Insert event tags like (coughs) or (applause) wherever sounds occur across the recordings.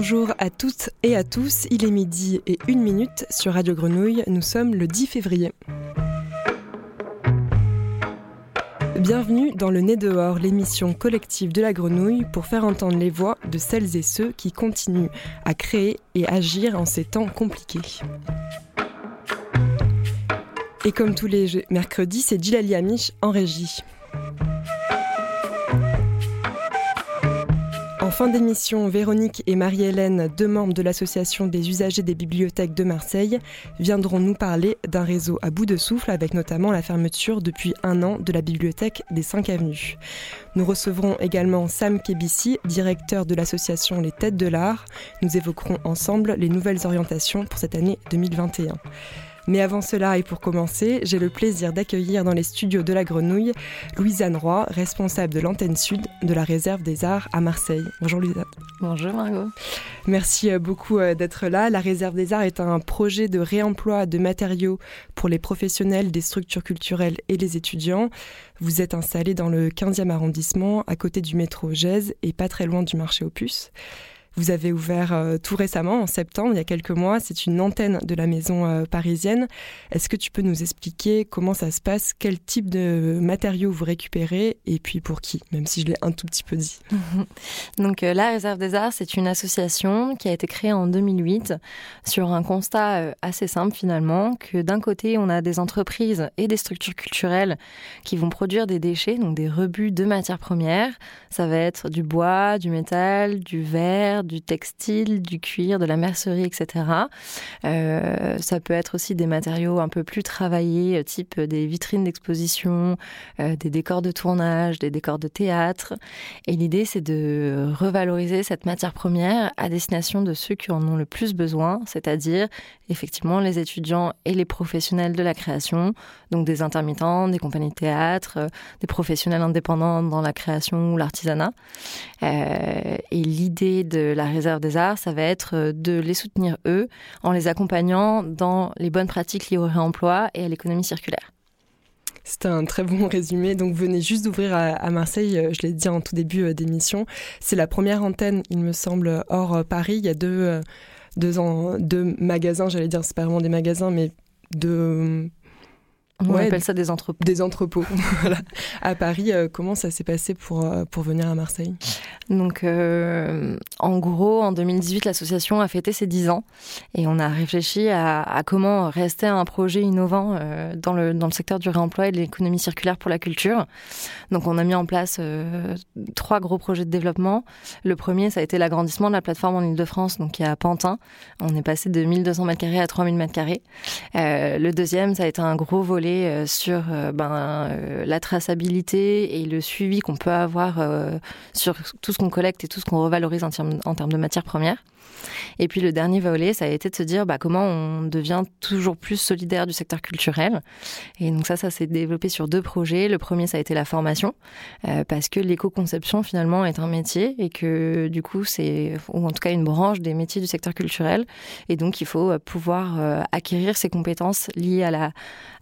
Bonjour à toutes et à tous, il est midi et une minute sur Radio Grenouille, nous sommes le 10 février. Bienvenue dans le Nez dehors, l'émission collective de la grenouille pour faire entendre les voix de celles et ceux qui continuent à créer et agir en ces temps compliqués. Et comme tous les mercredis, c'est Gilali Amish en régie. Fin d'émission, Véronique et Marie-Hélène, deux membres de l'Association des usagers des bibliothèques de Marseille, viendront nous parler d'un réseau à bout de souffle avec notamment la fermeture depuis un an de la bibliothèque des 5 avenues. Nous recevrons également Sam Kebissi, directeur de l'association Les Têtes de l'Art. Nous évoquerons ensemble les nouvelles orientations pour cette année 2021. Mais avant cela et pour commencer, j'ai le plaisir d'accueillir dans les studios de la Grenouille Louisanne Roy, responsable de l'antenne sud de la réserve des arts à Marseille. Bonjour Louisanne. Bonjour Margot. Merci euh, beaucoup euh, d'être là. La réserve des arts est un projet de réemploi de matériaux pour les professionnels des structures culturelles et les étudiants. Vous êtes installé dans le 15e arrondissement, à côté du métro Gèze et pas très loin du marché Opus. Vous avez ouvert euh, tout récemment, en septembre, il y a quelques mois. C'est une antenne de la maison euh, parisienne. Est-ce que tu peux nous expliquer comment ça se passe, quel type de matériaux vous récupérez? Et puis pour qui, même si je l'ai un tout petit peu dit (laughs) Donc euh, la Réserve des Arts, c'est une association qui a été créée en 2008 sur un constat assez simple finalement, que d'un côté, on a des entreprises et des structures culturelles qui vont produire des déchets, donc des rebuts de matières premières. Ça va être du bois, du métal, du verre, du textile, du cuir, de la mercerie, etc. Euh, ça peut être aussi des matériaux un peu plus travaillés, euh, type des vitrines d'exposition, euh, des décors de tournage, des décors de théâtre. Et l'idée, c'est de revaloriser cette matière première à destination de ceux qui en ont le plus besoin, c'est-à-dire effectivement les étudiants et les professionnels de la création, donc des intermittents, des compagnies de théâtre, des professionnels indépendants dans la création ou l'artisanat. et l'idée de la réserve des arts, ça va être euh, de les soutenir eux en les accompagnant dans les bonnes pratiques liées au réemploi et à l'économie circulaire. C'est un très bon (laughs) résumé. Donc, venez juste d'ouvrir à, Marseille, euh, je l'ai dit en tout début euh, d'émission. C'est la première antenne, il me semble, hors Paris. Il y a deux, deux, deux magasins, j'allais dire, c'est pas vraiment des magasins, mais deux on appelle ça des entrepôts. Des entrepôts. (laughs) À Paris, euh, comment ça s'est passé pour, euh, pour venir à Marseille? Donc, euh, en gros, en 2018, l'association a fêté ses 10 ans et on a réfléchi à, comment rester un projet innovant dans, le, dans le secteur du réemploi et de l'économie circulaire pour la culture. Donc, on a mis en place trois gros projets de développement. Le premier, ça a été l'agrandissement de la plateforme en Ile-de-France, donc qui est à Pantin. On est passé de 1200 m2 à 3000 m2. le deuxième, ça a été un gros volet euh, sur euh, ben, euh, la traçabilité et le suivi qu'on peut avoir sur tout ce qu'on collecte et tout ce qu'on revalorise en termes, de matières premières. Et puis le dernier volet, ça a été de se dire bah, comment on devient toujours plus solidaire du secteur culturel. Et donc ça, ça s'est développé sur deux projets. Le premier, ça a été la formation, parce que l'éco-conception finalement est un métier et que du coup c'est, ou en tout cas une branche des métiers du secteur culturel. Et donc il faut pouvoir acquérir ces compétences liées à la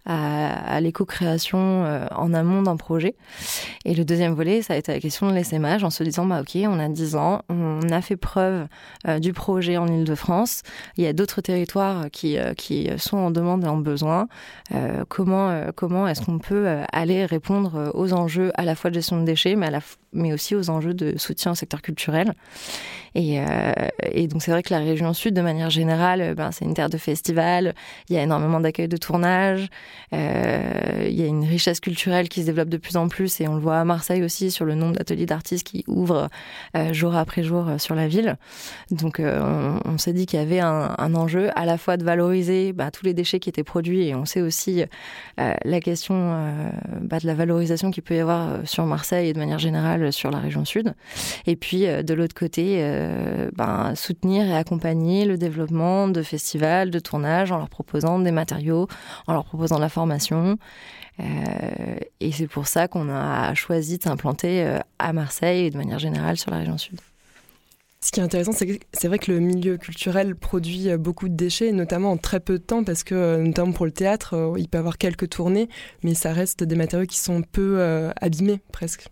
à, l'éco-création en amont d'un projet. Et le deuxième volet, ça a été la question de l'essaimage, en se disant, bah ok, on a 10 ans, on a fait preuve du projet en Ile-de-France. Il y a d'autres territoires qui, euh, qui sont en demande et en besoin. Euh, comment euh, comment est-ce qu'on peut aller répondre aux enjeux à la fois de gestion de déchets, mais, à la, mais aussi aux enjeux de soutien au secteur culturel? Et, et donc c'est vrai que la région sud, de manière générale, ben, c'est une terre de festivals. Il y a énormément d'accueil de tournage. Il y a une richesse culturelle qui se développe de plus en plus et on le voit à Marseille aussi sur le nombre d'ateliers d'artistes qui ouvrent jour après jour sur la ville. Donc on, s'est dit qu'il y avait un, enjeu à la fois de valoriser bah, tous les déchets qui étaient produits et on sait aussi euh, la question euh, bah, de la valorisation qu'il peut y avoir euh, sur Marseille et de manière générale sur la région sud. Et puis de l'autre côté, bah, soutenir et accompagner le développement de festivals, de tournages en leur proposant des matériaux, en leur proposant la formation. et c'est pour ça qu'on a choisi de s'implanter à Marseille et de manière générale sur la région sud. Ce qui est intéressant, c'est que c'est vrai que le milieu culturel produit euh, beaucoup de déchets, notamment en très peu de temps, parce que, euh, notamment pour le théâtre, euh, il peut y avoir quelques tournées, mais ça reste des matériaux qui sont peu abîmés, presque.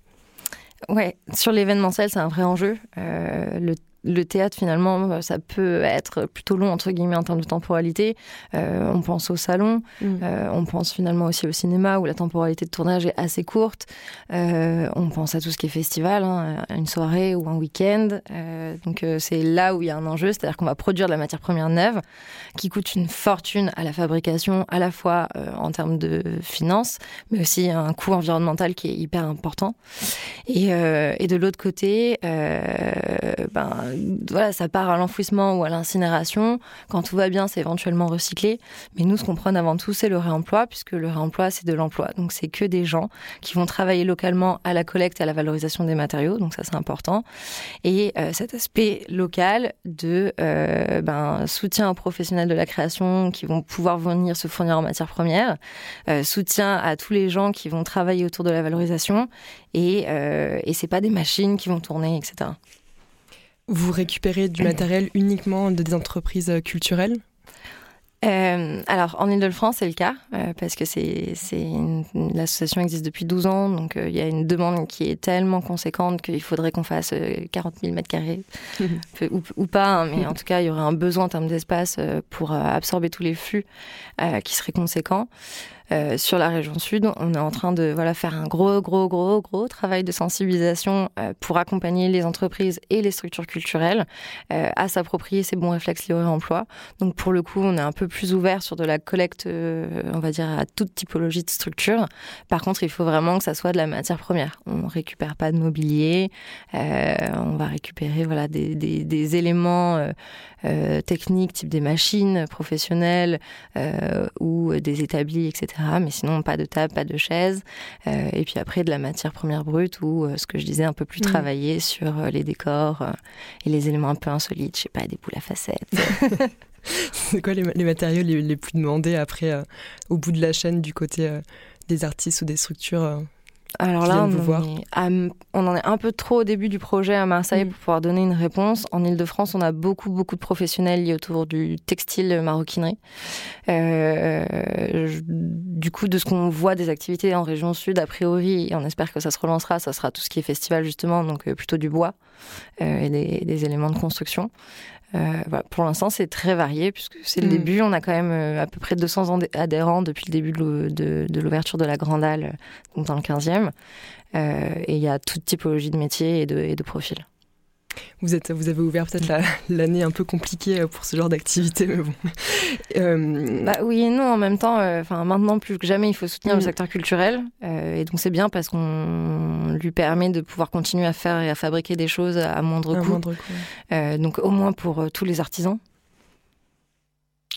Ouais, sur l'événementiel, c'est un vrai enjeu. le le théâtre, finalement, bah, ça peut être plutôt long, entre guillemets, en termes de temporalité. Euh, on pense au salon, mm. euh, on pense finalement aussi au cinéma, où la temporalité de tournage est assez courte. Euh, on pense à tout ce qui est festival, hein, une soirée ou un week-end. donc c'est là où il y a un enjeu, c'est-à-dire qu'on va produire de la matière première neuve, qui coûte une fortune à la fabrication, à la fois en termes de finances, mais aussi un coût environnemental qui est hyper important. Et, et de l'autre côté, ben, voilà, ça part à l'enfouissement ou à l'incinération. Quand tout va bien, c'est éventuellement recyclé. Mais nous, ce qu'on prône avant tout, c'est le réemploi, puisque le réemploi, c'est de l'emploi. Donc, c'est que des gens qui vont travailler localement à la collecte et à la valorisation des matériaux. Donc, ça, c'est important. Et euh, cet aspect local de euh, ben, soutien aux professionnels de la création qui vont pouvoir venir se fournir en matières premières, euh, soutien à tous les gens qui vont travailler autour de la valorisation. Et, et c'est pas des machines qui vont tourner, etc. Vous récupérez du matériel uniquement des entreprises euh, culturelles? Euh, alors, en Ile-de-France, c'est le cas, euh, parce que c'est, l'association existe depuis 12 ans, donc il y a une demande qui est tellement conséquente qu'il faudrait qu'on fasse 40 000 mètres carrés, (laughs) ou, pas, hein, mais en tout cas, il y aurait un besoin en termes d'espace pour absorber tous les flux qui seraient conséquents. Euh, sur la région sud, on est en train de voilà faire un gros, gros, gros, gros travail de sensibilisation euh, pour accompagner les entreprises et les structures culturelles euh, à s'approprier ces bons réflexes liés au réemploi. Donc pour le coup, on est un peu plus ouvert sur de la collecte, on va dire à toute typologie de structure. Par contre, il faut vraiment que ça soit de la matière première. On récupère pas de mobilier, on va récupérer voilà des, des, des éléments techniques, type des machines professionnelles ou des établis, etc mais sinon, pas de table, pas de chaise. Euh, et puis après, de la matière première brute ou euh, ce que je disais, un peu plus mm. travaillé sur euh, les décors et les éléments un peu insolites. Je sais pas, des boules à facettes. (laughs) (laughs) C'est quoi les, matériaux les, plus demandés après, au bout de la chaîne, du côté des artistes ou des structures alors là, on, en est un peu trop au début du projet à Marseille mm. pour pouvoir donner une réponse. En Ile-de-France, on a beaucoup, beaucoup de professionnels liés autour du textile maroquinerie. Euh, du coup, de ce qu'on voit des activités en région sud, a priori, et on espère que ça se relancera, ça sera tout ce qui est festival justement, donc euh, plutôt du bois euh, et des, éléments de construction. Euh, pour l'instant, c'est très varié puisque c'est le mm. début. On a quand même euh, à peu près 200 adhérents depuis le début de l'ouverture de, la Grande Halle, donc dans le 15e. Euh, et il y a toute typologie de métiers et de, et de profils. Vous, êtes, vous avez ouvert peut-être (laughs) l'année un peu compliquée euh, pour ce genre d'activité, mais bon. (laughs) Euh, bah, oui et non, en même temps, euh, maintenant plus que jamais, il faut soutenir le mm. secteur culturel. et donc c'est bien parce qu'on lui permet de pouvoir continuer à faire et à fabriquer des choses à moindre coût. donc au moins pour tous les artisans.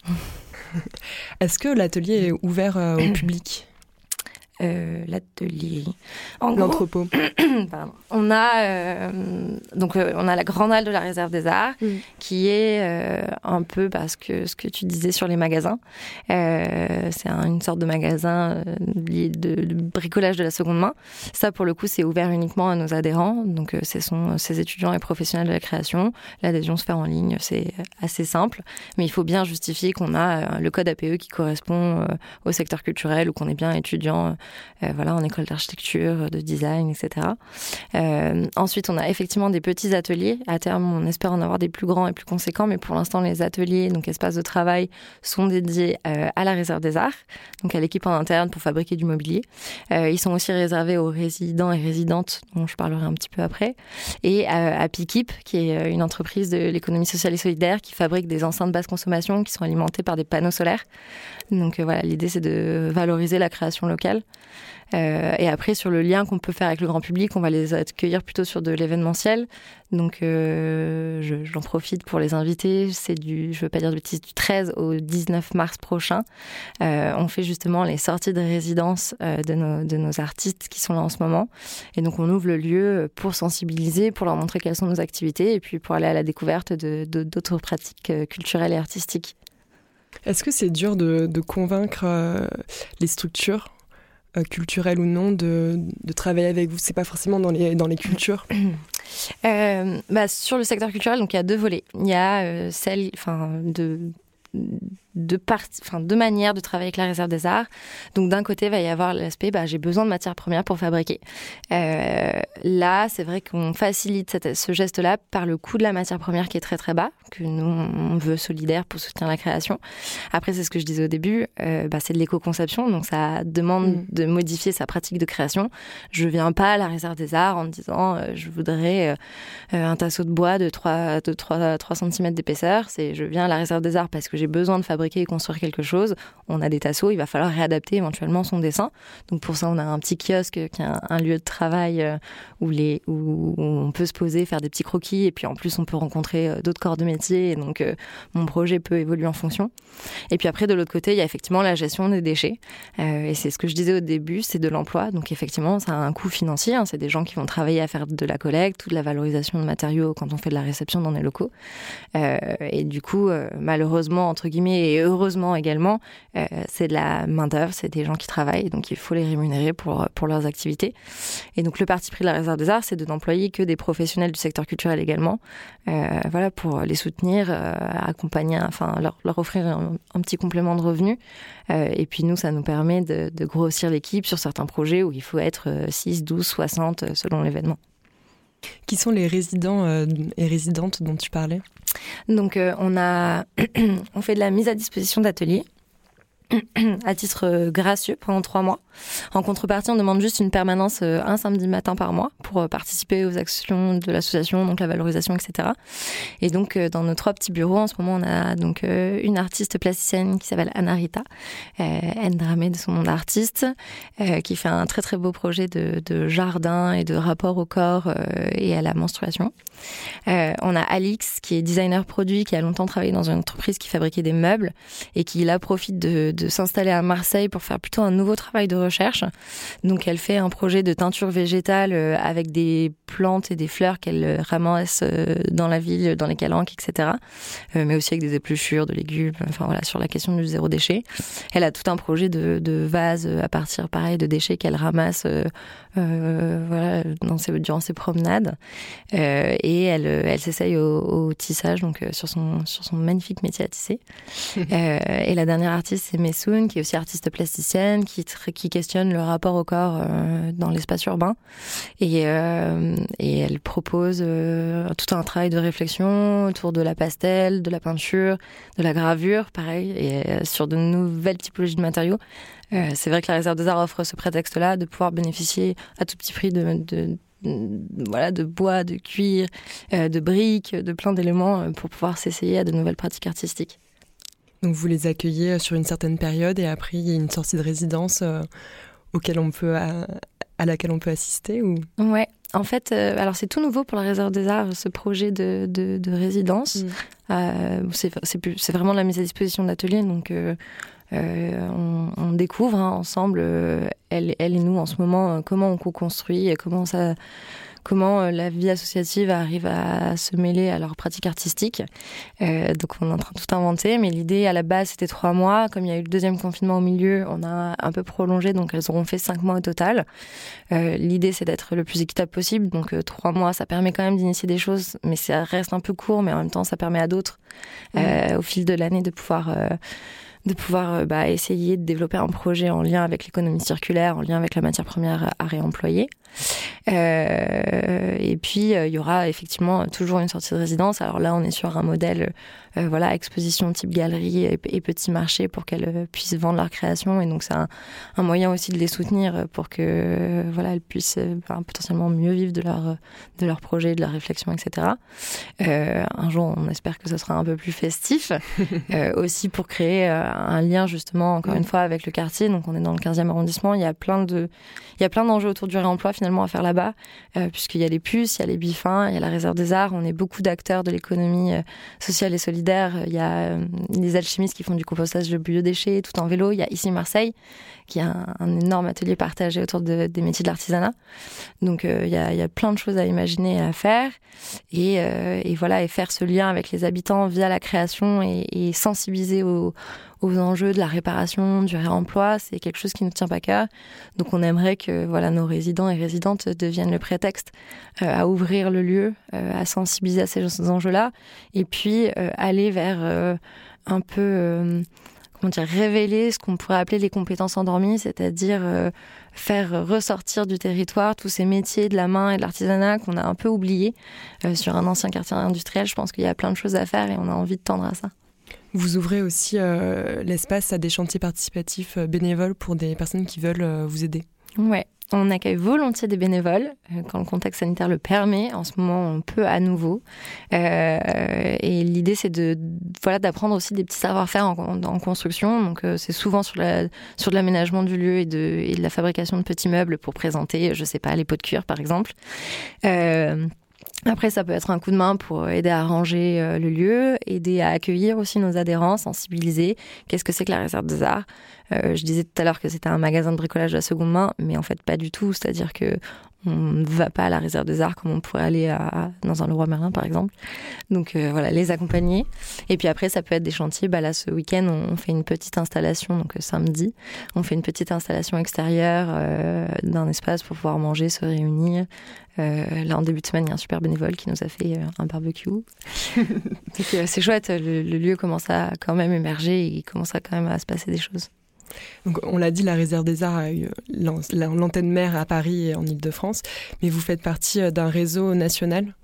(laughs) Est-ce que l'atelier est ouvert au (clears throat) public? Euh, l'atelier. L'entrepôt. (clears throat) on a euh, donc euh, on a la grande halle de la réserve des arts mm. qui est un peu parce que ce que tu disais sur les magasins, c'est une sorte de magasin de, de, bricolage de la seconde main. Ça pour le coup c'est ouvert uniquement à nos adhérents, donc ce sont ces étudiants et professionnels de la création. L'adhésion se fait en ligne, c'est assez simple, mais il faut bien justifier qu'on a le code APE qui correspond au secteur culturel ou qu'on est bien étudiant euh, voilà, en école d'architecture, de design, etc. Euh, ensuite, on a effectivement des petits ateliers. À terme, on espère en avoir des plus grands et plus conséquents, mais pour l'instant, les ateliers, donc espaces de travail, sont dédiés euh, à la réserve des arts, donc à l'équipe en interne pour fabriquer du mobilier. ils sont aussi réservés aux résidents et résidentes, dont je parlerai un petit peu après, et à, à Pikip, qui est une entreprise de l'économie sociale et solidaire qui fabrique des enceintes basse consommation qui sont alimentées par des panneaux solaires. Donc voilà, l'idée c'est de valoriser la création locale. Euh, et après, sur le lien qu'on peut faire avec le grand public, on va les accueillir plutôt sur de l'événementiel. Donc, euh, j'en profite pour les inviter. C'est du, je veux pas dire du 13 au 19 mars prochain. Euh, on fait justement les sorties de résidence de, nos, de nos artistes qui sont là en ce moment. Et donc, on ouvre le lieu pour sensibiliser, pour leur montrer quelles sont nos activités et puis pour aller à la découverte d'autres pratiques culturelles et artistiques. Est-ce que c'est dur de convaincre les structures? Euh, culturel ou non, de, de travailler avec vous C'est pas forcément dans les, dans les cultures (clears throat) euh, bah, Sur le secteur culturel, il y a deux volets. Il y a euh, celle de deux, enfin, deux manières de travailler avec la réserve des arts. Donc d'un côté, il va y avoir l'aspect, bah, j'ai besoin de matières premières pour fabriquer. Euh, là, c'est vrai qu'on facilite cette, ce geste-là par le coût de la matière première qui est très très bas, que nous, on veut solidaire pour soutenir la création. Après, c'est ce que je disais au début, euh, bah, c'est de l'éco-conception, donc ça demande mm. de modifier sa pratique de création. Je viens pas à la réserve des arts en disant, euh, je voudrais un tasseau de bois de 3, de 3, 3 cm d'épaisseur. C'est, je viens à la réserve des arts parce que j'ai besoin de fabriquer et construire quelque chose, on a des tasseaux, il va falloir réadapter éventuellement son dessin. Donc pour ça, on a un petit kiosque qui est un, lieu de travail euh, où, les, où on peut se poser, faire des petits croquis, et puis en plus, on peut rencontrer euh, d'autres corps de métier, et donc euh, mon projet peut évoluer en fonction. Et puis après, de l'autre côté, il y a effectivement la gestion des déchets. et c'est ce que je disais au début, c'est de l'emploi. Donc effectivement, ça a un coût financier. Hein. c'est des gens qui vont travailler à faire de la collecte ou de la valorisation de matériaux quand on fait de la réception dans les locaux. et du coup, malheureusement, entre guillemets, et heureusement également, euh, c'est de la main-d'œuvre, c'est des gens qui travaillent, donc il faut les rémunérer pour, pour leurs activités. Et donc le parti pris de la réserve des arts, c'est de n'employer que des professionnels du secteur culturel également, euh, voilà, pour les soutenir, euh, accompagner, enfin leur, leur offrir un, petit complément de revenus. et puis nous, ça nous permet de grossir l'équipe sur certains projets où il faut être 6, 12, 60 selon l'événement. Qui sont les résidents et résidentes dont tu parlais? Donc euh, on a (clears throat) on fait de la mise à disposition d'ateliers (clears throat) à titre euh, gracieux pendant trois mois. En contrepartie, on demande juste une permanence euh, un samedi matin par mois pour euh, participer aux actions de l'association, donc la valorisation, etc. Et donc, dans nos trois petits bureaux, en ce moment, on a donc une artiste plasticienne qui s'appelle Anna Rita, euh, Dramé de son nom d'artiste, qui fait un très très beau projet de, jardin et de rapport au corps et à la menstruation. on a Alix, qui est designer produit, qui a longtemps travaillé dans une entreprise qui fabriquait des meubles et qui là profite de de s'installer à Marseille pour faire plutôt un nouveau travail de recherche. Donc elle fait un projet de teinture végétale euh, avec des plantes et des fleurs qu'elle euh, ramasse euh, dans la ville, dans les calanques, etc. Mais aussi avec des épluchures, de légumes, enfin voilà, sur la question du zéro déchet. Elle a tout un projet de, de vase à partir, pareil, de déchets qu'elle ramasse voilà, dans ses, durant ses promenades. et elle, elle s'essaye au, au, tissage, donc sur, son, sur son magnifique métier à tisser. (laughs) et la dernière artiste, c'est Messoun, qui est aussi artiste plasticienne, qui, qui questionne le rapport au corps euh, dans l'espace urbain. Et, euh, et elle propose euh, tout un travail de réflexion autour de la pastel, de la peinture, de la gravure, pareil, et sur de nouvelles typologies de matériaux. c'est vrai que la réserve des arts offre ce prétexte-là de pouvoir bénéficier à tout petit prix de, voilà, de bois, de cuir, de briques, de plein d'éléments pour pouvoir s'essayer à de nouvelles pratiques artistiques. Donc vous les accueillez euh, sur une certaine période et après il y a une sortie de résidence euh, auquel on peut, à, laquelle on peut assister ou? Ouais, en fait, euh, alors c'est tout nouveau pour la Réserve des Arts, ce projet de, de, résidence. Mm. c'est vraiment la mise à disposition d'ateliers, donc on, découvre hein, ensemble, elle, elle, et nous en ce moment, comment on co-construit, comment ça comment euh, la vie associative arrive à se mêler à leur pratique artistique. Euh, donc on est en train de tout inventer, mais l'idée à la base c'était trois mois. Comme il y a eu le deuxième confinement au milieu, on a un peu prolongé, donc elles auront fait cinq mois au total. Euh, l'idée c'est d'être le plus équitable possible, donc euh, trois mois ça permet quand même d'initier des choses, mais ça reste un peu court, mais en même temps ça permet à d'autres mmh. au fil de l'année de pouvoir de pouvoir bah, essayer de développer un projet en lien avec l'économie circulaire, en lien avec la matière première à réemployer. Euh, et puis, euh, il y aura effectivement toujours une sortie de résidence. Alors là, on est sur un modèle, euh, voilà, exposition type galerie et, petit marché pour qu'elles puissent vendre leur création. Et donc, c'est un, moyen aussi de les soutenir pour que, voilà, elles puissent potentiellement mieux vivre de leur, de leur projet, de leur réflexion, etc. un jour, on espère que ce sera un peu plus festif. (laughs) aussi pour créer un lien, justement, encore une fois, avec le quartier. Donc, on est dans le 15e arrondissement. Il y a plein de, il y a plein d'enjeux autour du réemploi finalement à faire là-bas, euh, puisqu'il y a les puces, il y a les bifins, il y a la réserve des arts. On est beaucoup d'acteurs de l'économie euh, sociale et solidaire. Il y a euh, les alchimistes qui font du compostage de biodéchets tout en vélo. Il y a ici Marseille qui a un, énorme atelier partagé autour des métiers de l'artisanat. Donc il y, a, il, y a, plein de choses à imaginer et à faire. Et, voilà, et faire ce lien avec les habitants via la création et sensibiliser aux aux enjeux de la réparation, du réemploi, c'est quelque chose qui ne tient pas cœur. Donc on aimerait que voilà nos résidents et résidentes deviennent le prétexte à ouvrir le lieu, à sensibiliser à ces enjeux-là, et puis aller vers un peu comment dire, révéler ce qu'on pourrait appeler les compétences endormies, c'est-à-dire euh, faire ressortir du territoire tous ces métiers de la main et de l'artisanat qu'on a un peu oubliés euh, sur un ancien quartier industriel. Je pense qu'il y a plein de choses à faire et on a envie de tendre à ça. Vous ouvrez aussi euh, l'espace à des chantiers participatifs bénévoles pour des personnes qui veulent vous aider. Ouais, on accueille volontiers des bénévoles euh, quand le contexte sanitaire le permet. En ce moment, on peut à nouveau. Euh, et l'idée, c'est de voilà d'apprendre aussi des petits savoir-faire en, construction. Donc, euh, c'est souvent sur la sur l'aménagement du lieu et de, et de la fabrication de petits meubles pour présenter, je sais pas, les pots de cuir, par exemple. Après, ça peut être un coup de main pour aider à arranger le lieu, aider à accueillir aussi nos adhérents, sensibiliser. Qu'est-ce que c'est que la réserve des arts? Euh, je disais tout à l'heure que c'était un magasin de bricolage de la seconde main, mais en fait pas du tout. C'est-à-dire que on ne va pas à la réserve des arts comme on pourrait aller à, dans un Leroy Merlin par exemple. Donc euh, voilà, les accompagner. Et puis après, ça peut être des chantiers. Bah là, ce week-end, on, fait une petite installation. Donc euh, samedi, on fait une petite installation extérieure d'un espace pour pouvoir manger, se réunir. là, en début de semaine, il y a un super bénévole qui nous a fait un barbecue. (laughs) C'est chouette. Le, le, lieu commence à quand même émerger et il commence à quand même à se passer des choses. Donc, on l'a dit, la réserve des arts a eu l'antenne mère à Paris et en Ile-de-France, mais vous faites partie euh, d'un réseau national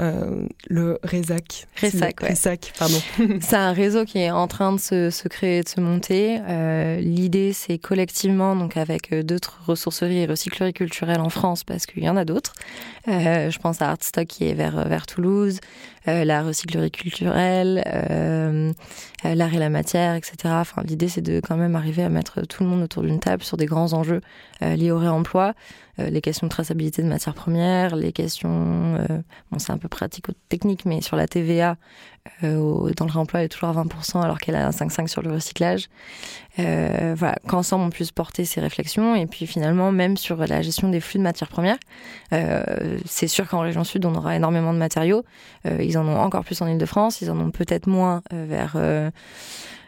euh, le RESAC. RESAC, ouais. pardon. (laughs) c'est un réseau qui est en train de se, créer, de se monter. Euh, l'idée, c'est collectivement, donc avec d'autres ressourceries et recycleries culturelles en France, parce qu'il y en a d'autres. je pense à Artstock qui est vers, vers Toulouse, la recyclerie culturelle, l'art et la matière, etc. Enfin, l'idée, c'est de quand même arriver à mettre tout le monde autour d'une table sur des grands enjeux liés au réemploi. Euh, les questions de traçabilité de matières premières, les questions, euh, bon c'est un peu pratico-technique, mais sur la TVA, euh, dans le réemploi, elle est toujours à 20% alors qu'elle a un 5,5 sur le recyclage. voilà, qu'ensemble on puisse porter ces réflexions et puis finalement même sur la gestion des flux de matières premières. c'est sûr qu'en région sud on aura énormément de matériaux. ils en ont encore plus en Ile-de-France, ils en ont peut-être moins vers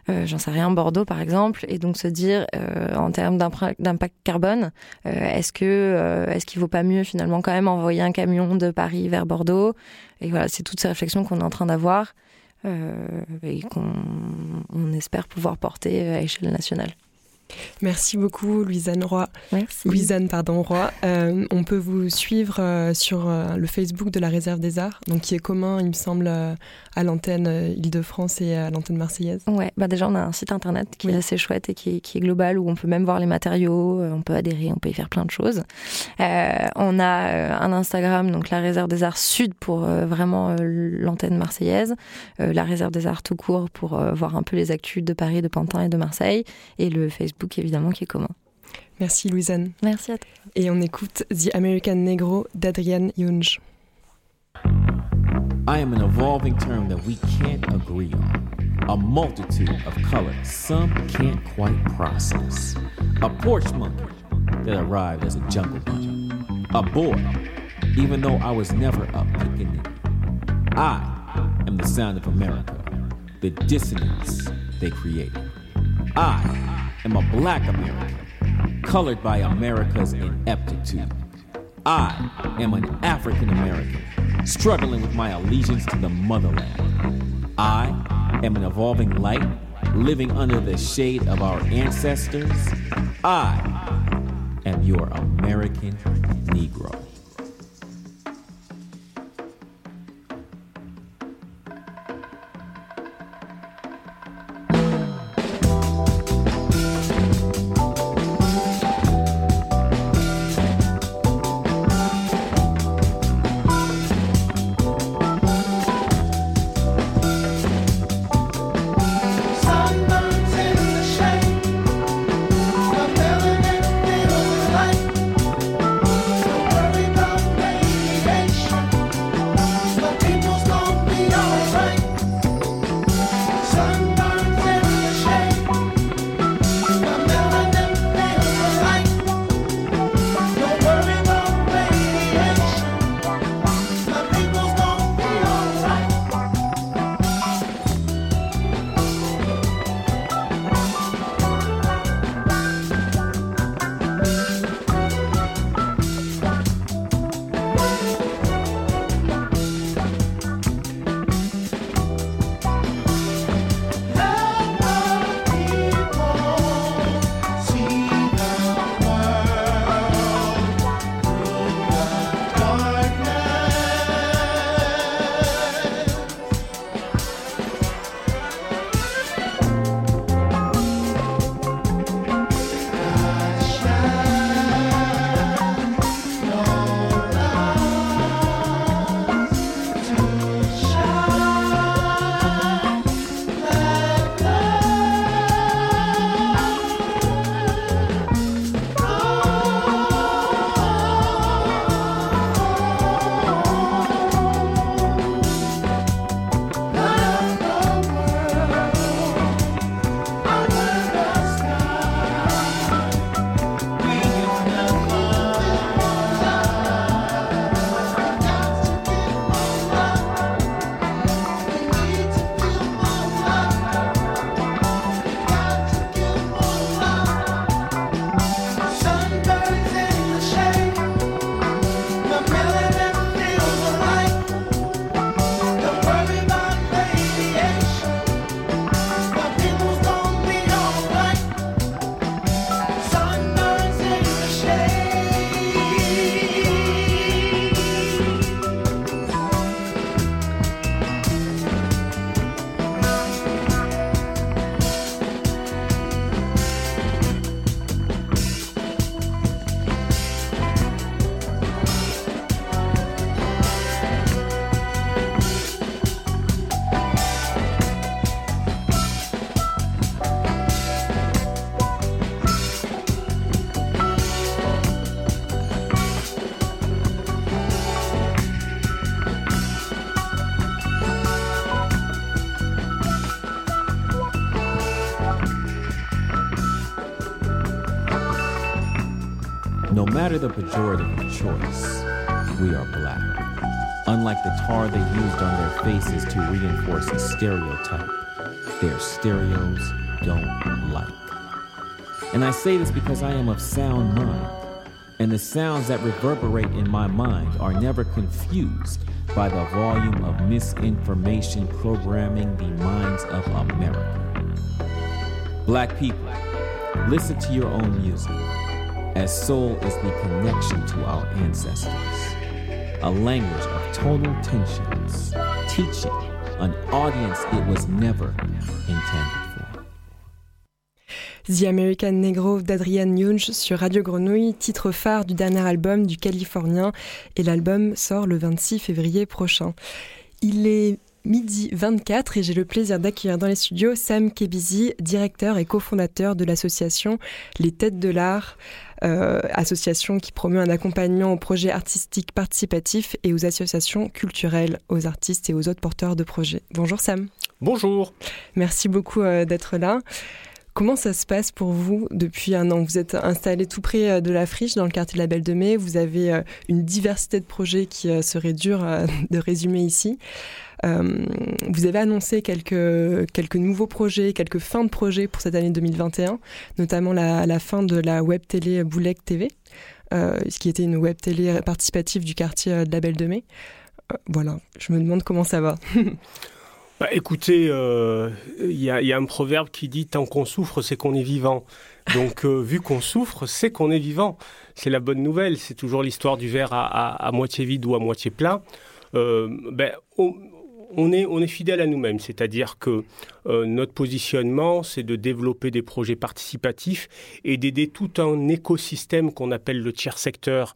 j'en sais rien, Bordeaux par exemple, et donc se dire euh, en termes d'impact carbone, euh, est-ce que est-ce qu'il vaut pas mieux finalement quand même envoyer un camion de Paris vers Bordeaux? Et voilà, c'est toutes ces réflexions qu'on est en train d'avoir et qu'on espère pouvoir porter à échelle nationale. Merci beaucoup, Louisanne Roy. Merci. Louisanne, pardon, Roy. Euh, on peut vous suivre euh, sur euh, le Facebook de la Réserve des Arts, donc qui est commun, il me semble, à l'antenne Île-de-France et à l'antenne marseillaise. Ouais, bah déjà, on a un site internet qui est assez chouette et qui est, global, où on peut même voir les matériaux, on peut adhérer, on peut y faire plein de choses. on a un Instagram, donc la Réserve des Arts Sud pour vraiment l'antenne marseillaise, la Réserve des Arts tout court pour voir un peu les actus de Paris, de Pantin et de Marseille, et le Facebook Facebook évidemment qui est commun. Merci Louisanne. Merci à toi. Et on écoute The American Negro d'Adrian Younge. I am an evolving term that we can't agree on. A multitude of colors some can't quite process. A porch monkey that arrived as a jungle bunny. A boy, even though I was never a pickaninny. I am the sound of America, the dissonance they created. I am a black American, colored by America's ineptitude. I am an African American, struggling with my allegiance to the motherland. I am an evolving light, living under the shade of our ancestors. I am your American Negro. Consider the pejorative of choice, we are black. Unlike the tar they used on their faces to reinforce a stereotype, their stereos don't like. And I say this because I am of sound mind, and the sounds that reverberate in my mind are never confused by the volume of misinformation programming the minds of America. Black people, listen to your own music, as soul is the connection to our ancestors, a language of tensions, teaching an audience it was never intended for. The American Negro d'Adrian Young sur Radio Grenouille, titre phare du dernier album du Californien, et l'album sort le 26 février prochain. Il est midi 24 et j'ai le plaisir d'accueillir dans les studios Sam Kebizi, directeur et cofondateur de l'association Les Têtes de l'Art, euh, association qui promeut un accompagnement aux projets artistiques participatifs et aux associations culturelles, aux artistes et aux autres porteurs de projets. Bonjour Sam. Bonjour. Merci beaucoup euh, d'être là. Comment ça se passe pour vous depuis un an? Vous êtes installé tout près euh, de la friche, dans le quartier de la Belle de Mai. Vous avez une diversité de projets qui serait dur (laughs) de résumer ici. Vous avez annoncé quelques, quelques nouveaux projets, quelques fins de projets pour cette année 2021, notamment la, fin de la web télé Boulec TV, ce qui était une web télé participative du quartier de la Belle de Mai. voilà, je me demande comment ça va. (laughs) Bah, écoutez, il euh, y, a, un proverbe qui dit tant qu'on souffre, c'est qu'on est vivant. Donc, euh, vu qu'on souffre, c'est qu'on est vivant. C'est la bonne nouvelle. C'est toujours l'histoire du verre à, moitié vide ou à moitié plein. Euh, ben, on est fidèle à nous-mêmes, c'est-à-dire que notre positionnement, c'est de développer des projets participatifs et d'aider tout un écosystème qu'on appelle le tiers secteur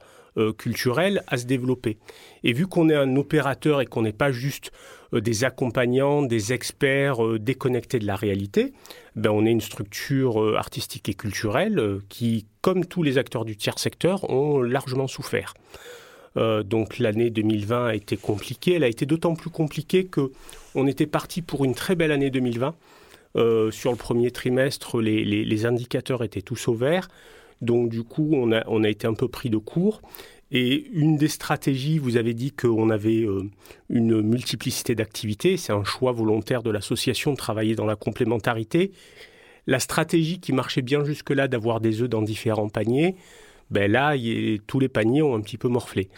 culturel à se développer. Et vu qu'on est un opérateur et qu'on n'est pas juste euh, des accompagnants, des experts euh, déconnectés de la réalité, ben on est une structure euh, artistique et culturelle qui, comme tous les acteurs du tiers secteur, ont largement souffert. Donc l'année 2020 a été compliquée. Elle a été d'autant plus compliquée que on était parti pour une très belle année 2020. sur le premier trimestre, les, indicateurs étaient tous au vert. Donc du coup, on a, on a été un peu pris de court. Et une des stratégies, vous avez dit qu'on avait euh, une multiplicité d'activités, c'est un choix volontaire de l'association de travailler dans la complémentarité. La stratégie qui marchait bien jusque-là d'avoir des œufs dans différents paniers, ben là, tous les paniers ont un petit peu morflé.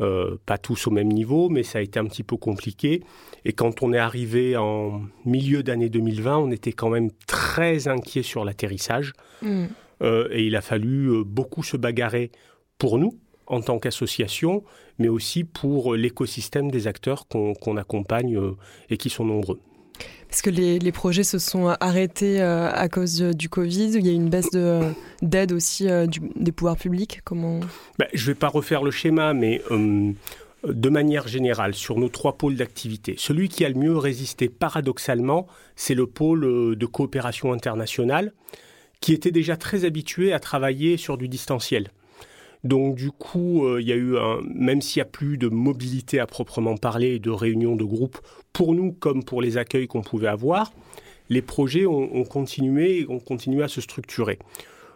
Euh, pas tous au même niveau, mais ça a été un petit peu compliqué. Et quand on est arrivé en milieu d'année 2020, on était quand même très inquiet sur l'atterrissage. Mm. Euh, et il a fallu beaucoup se bagarrer pour nous, en tant qu'association, mais aussi pour l'écosystème des acteurs qu'on accompagne euh, et qui sont nombreux. Est-ce que les, projets se sont arrêtés euh, à cause du Covid. Il y a une baisse d'aide aussi euh, des pouvoirs publics. Comment? Ben, Je ne vais pas refaire le schéma, mais de manière générale, sur nos trois pôles d'activité, celui qui a le mieux résisté paradoxalement, c'est le pôle de coopération internationale, qui était déjà très habitué à travailler sur du distanciel. Donc du coup, euh, il y a eu un, même s'il n'y a plus de mobilité à proprement parler et de réunions de groupe pour nous comme pour les accueils qu'on pouvait avoir, les projets ont, continué ont continué à se structurer.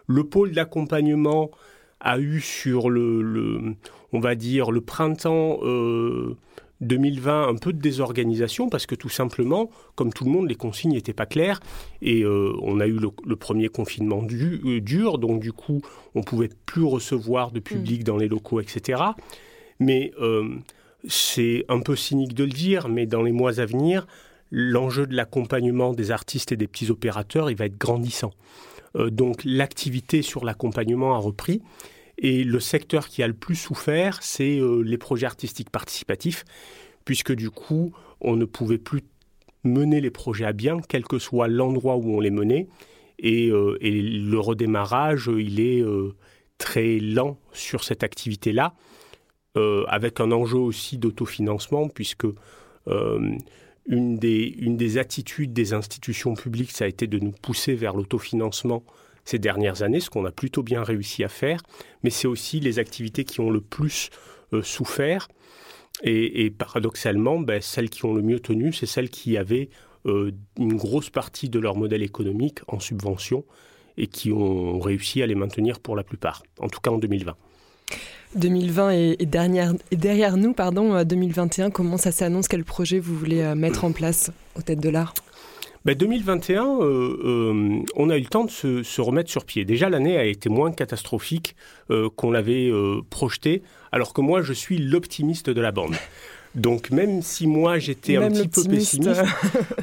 Le pôle d'accompagnement a eu sur le, on va dire le printemps euh, 2020 un peu de désorganisation parce que tout simplement, comme tout le monde, les consignes n'étaient pas claires et euh, on a eu le, premier confinement euh, dur, donc du coup, on pouvait plus recevoir de public mm. dans les locaux, etc. Mais euh, c'est un peu cynique de le dire, mais dans les mois à venir, l'enjeu de l'accompagnement des artistes et des petits opérateurs, il va être grandissant. donc l'activité sur l'accompagnement a repris. Et le secteur qui a le plus souffert, c'est euh, les projets artistiques participatifs, puisque du coup, on ne pouvait plus mener les projets à bien, quel que soit l'endroit où on les menait. Et, euh, le redémarrage, il est euh, très lent sur cette activité-là, avec un enjeu aussi d'autofinancement, puisque une des, une des attitudes des institutions publiques, ça a été de nous pousser vers l'autofinancement ces dernières années, ce qu'on a plutôt bien réussi à faire, mais c'est aussi les activités qui ont le plus euh, souffert. Et, paradoxalement, ben, celles qui ont le mieux tenu, c'est celles qui avaient euh, une grosse partie de leur modèle économique en subvention et qui ont réussi à les maintenir pour la plupart, en tout cas en 2020. 2020 est, derrière, derrière, nous, pardon, 2021, comment ça s'annonce? Quel projet vous voulez mettre en place aux têtes de l'art? 2021, ben, euh, euh, on a eu le temps de se, remettre sur pied. Déjà, l'année a été moins catastrophique euh, qu'on l'avait projeté, alors que moi, je suis l'optimiste de la bande. Donc même si moi j'étais un petit peu pessimiste,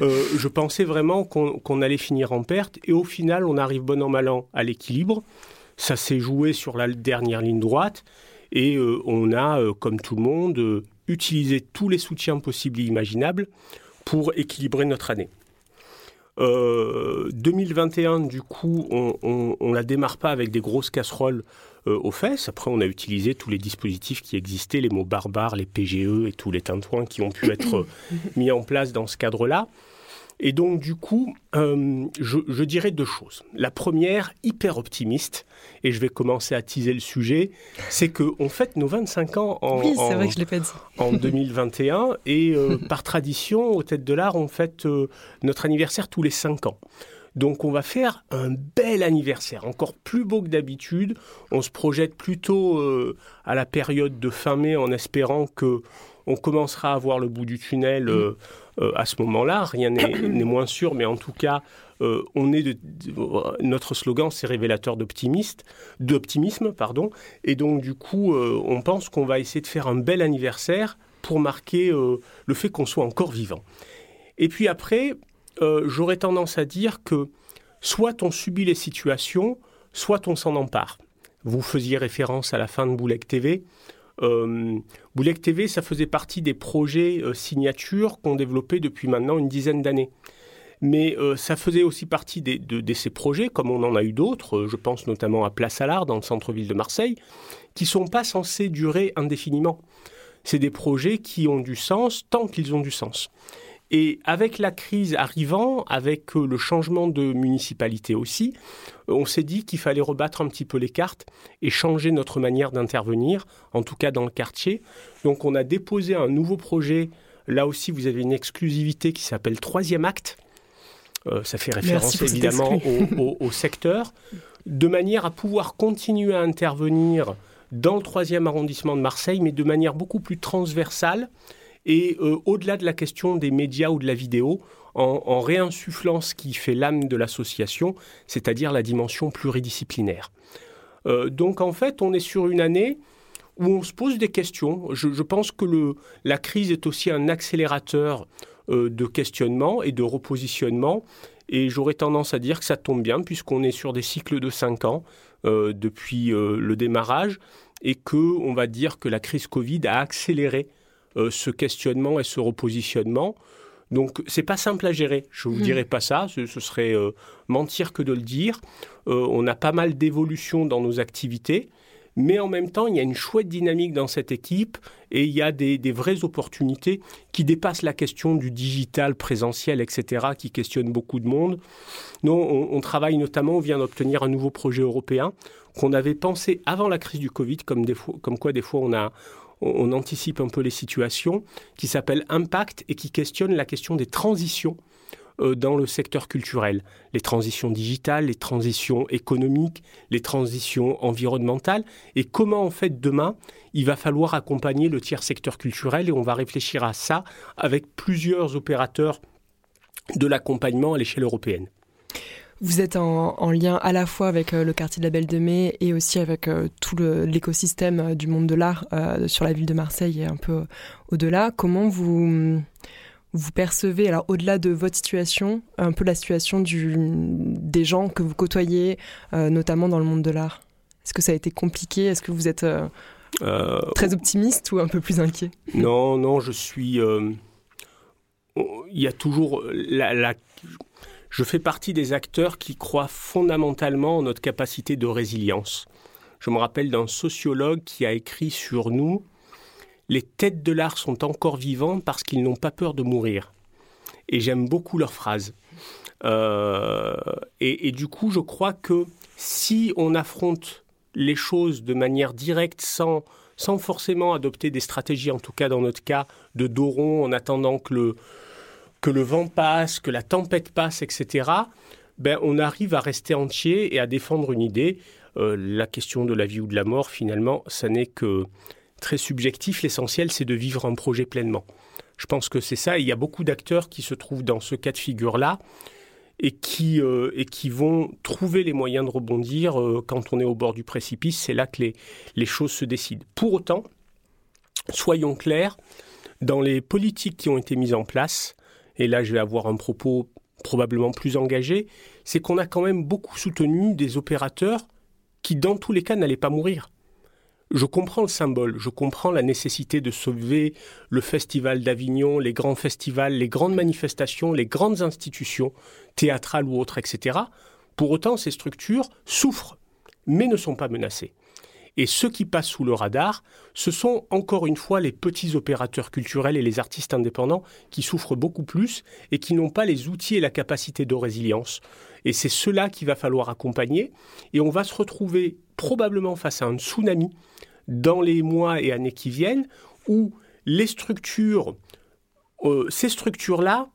(laughs) je pensais vraiment qu'on allait finir en perte. Et au final, on arrive bon an mal an à l'équilibre. Ça s'est joué sur la dernière ligne droite. Et on a, comme tout le monde, utilisé tous les soutiens possibles et imaginables pour équilibrer notre année. 2021, euh, du coup, on, ne la démarre pas avec des grosses casseroles euh, aux fesses. Après, on a utilisé tous les dispositifs qui existaient, les mots barbares, les PGE et tous les tintouins qui ont pu être euh, (laughs) mis en place dans ce cadre-là. Et donc, du coup, euh, je, dirais deux choses. La première, hyper optimiste, et je vais commencer à teaser le sujet, c'est qu'on fête nos 25 ans en, oui, vrai que je pas dit. en 2021, et euh, (laughs) par tradition, aux têtes de l'art, on fête euh, notre anniversaire tous les 5 ans. Donc on va faire un bel anniversaire, encore plus beau que d'habitude. On se projette plutôt à la période de fin mai en espérant que on commencera à voir le bout du tunnel mm. Euh, à ce moment-là. Rien (coughs) n'est moins sûr, mais en tout cas, euh, on est de, notre slogan, c'est révélateur d'optimisme, pardon. Et donc, du coup, euh, on pense qu'on va essayer de faire un bel anniversaire pour marquer le fait qu'on soit encore vivant. Et puis après, j'aurais tendance à dire que soit on subit les situations, soit on s'en empare. Vous faisiez référence à la fin de Boulec TV. Euh, Boulek TV, ça faisait partie des projets euh, signatures qu'on développait depuis maintenant une dizaine d'années. Mais euh, ça faisait aussi partie de, ces projets, comme on en a eu d'autres, euh, je pense notamment à Place à l'Art dans le centre-ville de Marseille, qui ne sont pas censés durer indéfiniment. C'est des projets qui ont du sens tant qu'ils ont du sens. Et avec la crise arrivant, avec euh, le changement de municipalité aussi, euh, on s'est dit qu'il fallait rebattre un petit peu les cartes et changer notre manière d'intervenir, en tout cas dans le quartier. Donc on a déposé un nouveau projet. Là aussi, vous avez une exclusivité qui s'appelle Troisième Acte. Euh, ça fait référence évidemment au, secteur, de manière à pouvoir continuer à intervenir dans le troisième arrondissement de Marseille, mais de manière beaucoup plus transversale et euh, au-delà de la question des médias ou de la vidéo, en, réinsufflant ce qui fait l'âme de l'association, c'est-à-dire la dimension pluridisciplinaire. Euh, donc en fait, on est sur une année où on se pose des questions. Je, pense que la crise est aussi un accélérateur euh, de questionnement et de repositionnement. Et j'aurais tendance à dire que ça tombe bien puisqu'on est sur des cycles de 5 ans depuis le démarrage et que on va dire que la crise Covid a accéléré euh, ce questionnement et ce repositionnement. Donc c'est pas simple à gérer. Je vous hmm. dirais pas ça. Ce, serait euh, mentir que de le dire. Euh, on a pas mal d'évolutions dans nos activités, mais en même temps il y a une chouette dynamique dans cette équipe et il y a des, vraies opportunités qui dépassent la question du digital présentiel, etc., qui questionnent beaucoup de monde. Nous, on, travaille notamment, on vient d'obtenir un nouveau projet européen qu'on avait pensé avant la crise du Covid, comme, des comme quoi des fois on a on, anticipe un peu les situations, qui s'appelle Impact et qui questionne la question des transitions euh, dans le secteur culturel. Les transitions digitales, les transitions économiques, les transitions environnementales, et comment en fait demain il va falloir accompagner le tiers secteur culturel, et on va réfléchir à ça avec plusieurs opérateurs de l'accompagnement à l'échelle européenne. Vous êtes en, lien à la fois avec euh, le quartier de la Belle de Mai et aussi avec euh, tout l'écosystème euh, du monde de l'art sur la ville de Marseille et un peu au-delà. Comment vous, vous percevez, alors au-delà de votre situation, un peu la situation du, des gens que vous côtoyez, notamment dans le monde de l'art? Est-ce que ça a été compliqué? Est-ce que vous êtes très optimiste ou un peu plus inquiet? Non, non, je suis... Il y a toujours la, la je fais partie des acteurs qui croient fondamentalement en notre capacité de résilience. Je me rappelle d'un sociologue qui a écrit sur nous Les têtes de l'art sont encore vivants parce qu'ils n'ont pas peur de mourir. Et j'aime beaucoup leur phrase. Euh, et, du coup, je crois que si on affronte les choses de manière directe, sans, sans forcément adopter des stratégies, en tout cas dans notre cas, de dos rond, en attendant que le, que le vent passe, que la tempête passe, etc., ben, on arrive à rester entier et à défendre une idée. la question de la vie ou de la mort, finalement, ça n'est que très subjectif. L'essentiel, c'est de vivre un projet pleinement. Je pense que c'est ça. il y a beaucoup d'acteurs qui se trouvent dans ce cas de figure-là et qui, euh, et qui vont trouver les moyens de rebondir euh, quand on est au bord du précipice. C'est là que les, les choses se décident. Pour autant, soyons clairs, dans les politiques qui ont été mises en place, et là je vais avoir un propos probablement plus engagé, c'est qu'on a quand même beaucoup soutenu des opérateurs qui, dans tous les cas, n'allaient pas mourir je comprends le symbole, je comprends la nécessité de sauver le Festival d'Avignon, les grands festivals, les grandes manifestations, les grandes institutions, théâtrales ou autres, etc. Pour autant, ces structures souffrent, mais ne sont pas menacées. Et ceux qui passent sous le radar, ce sont encore une fois les petits opérateurs culturels et les artistes indépendants qui souffrent beaucoup plus et qui n'ont pas les outils et la capacité de résilience. Et c'est cela qu'il va falloir accompagner. Et on va se retrouver probablement face à un tsunami dans les mois et années qui viennent où les structures, euh, ces structures-là,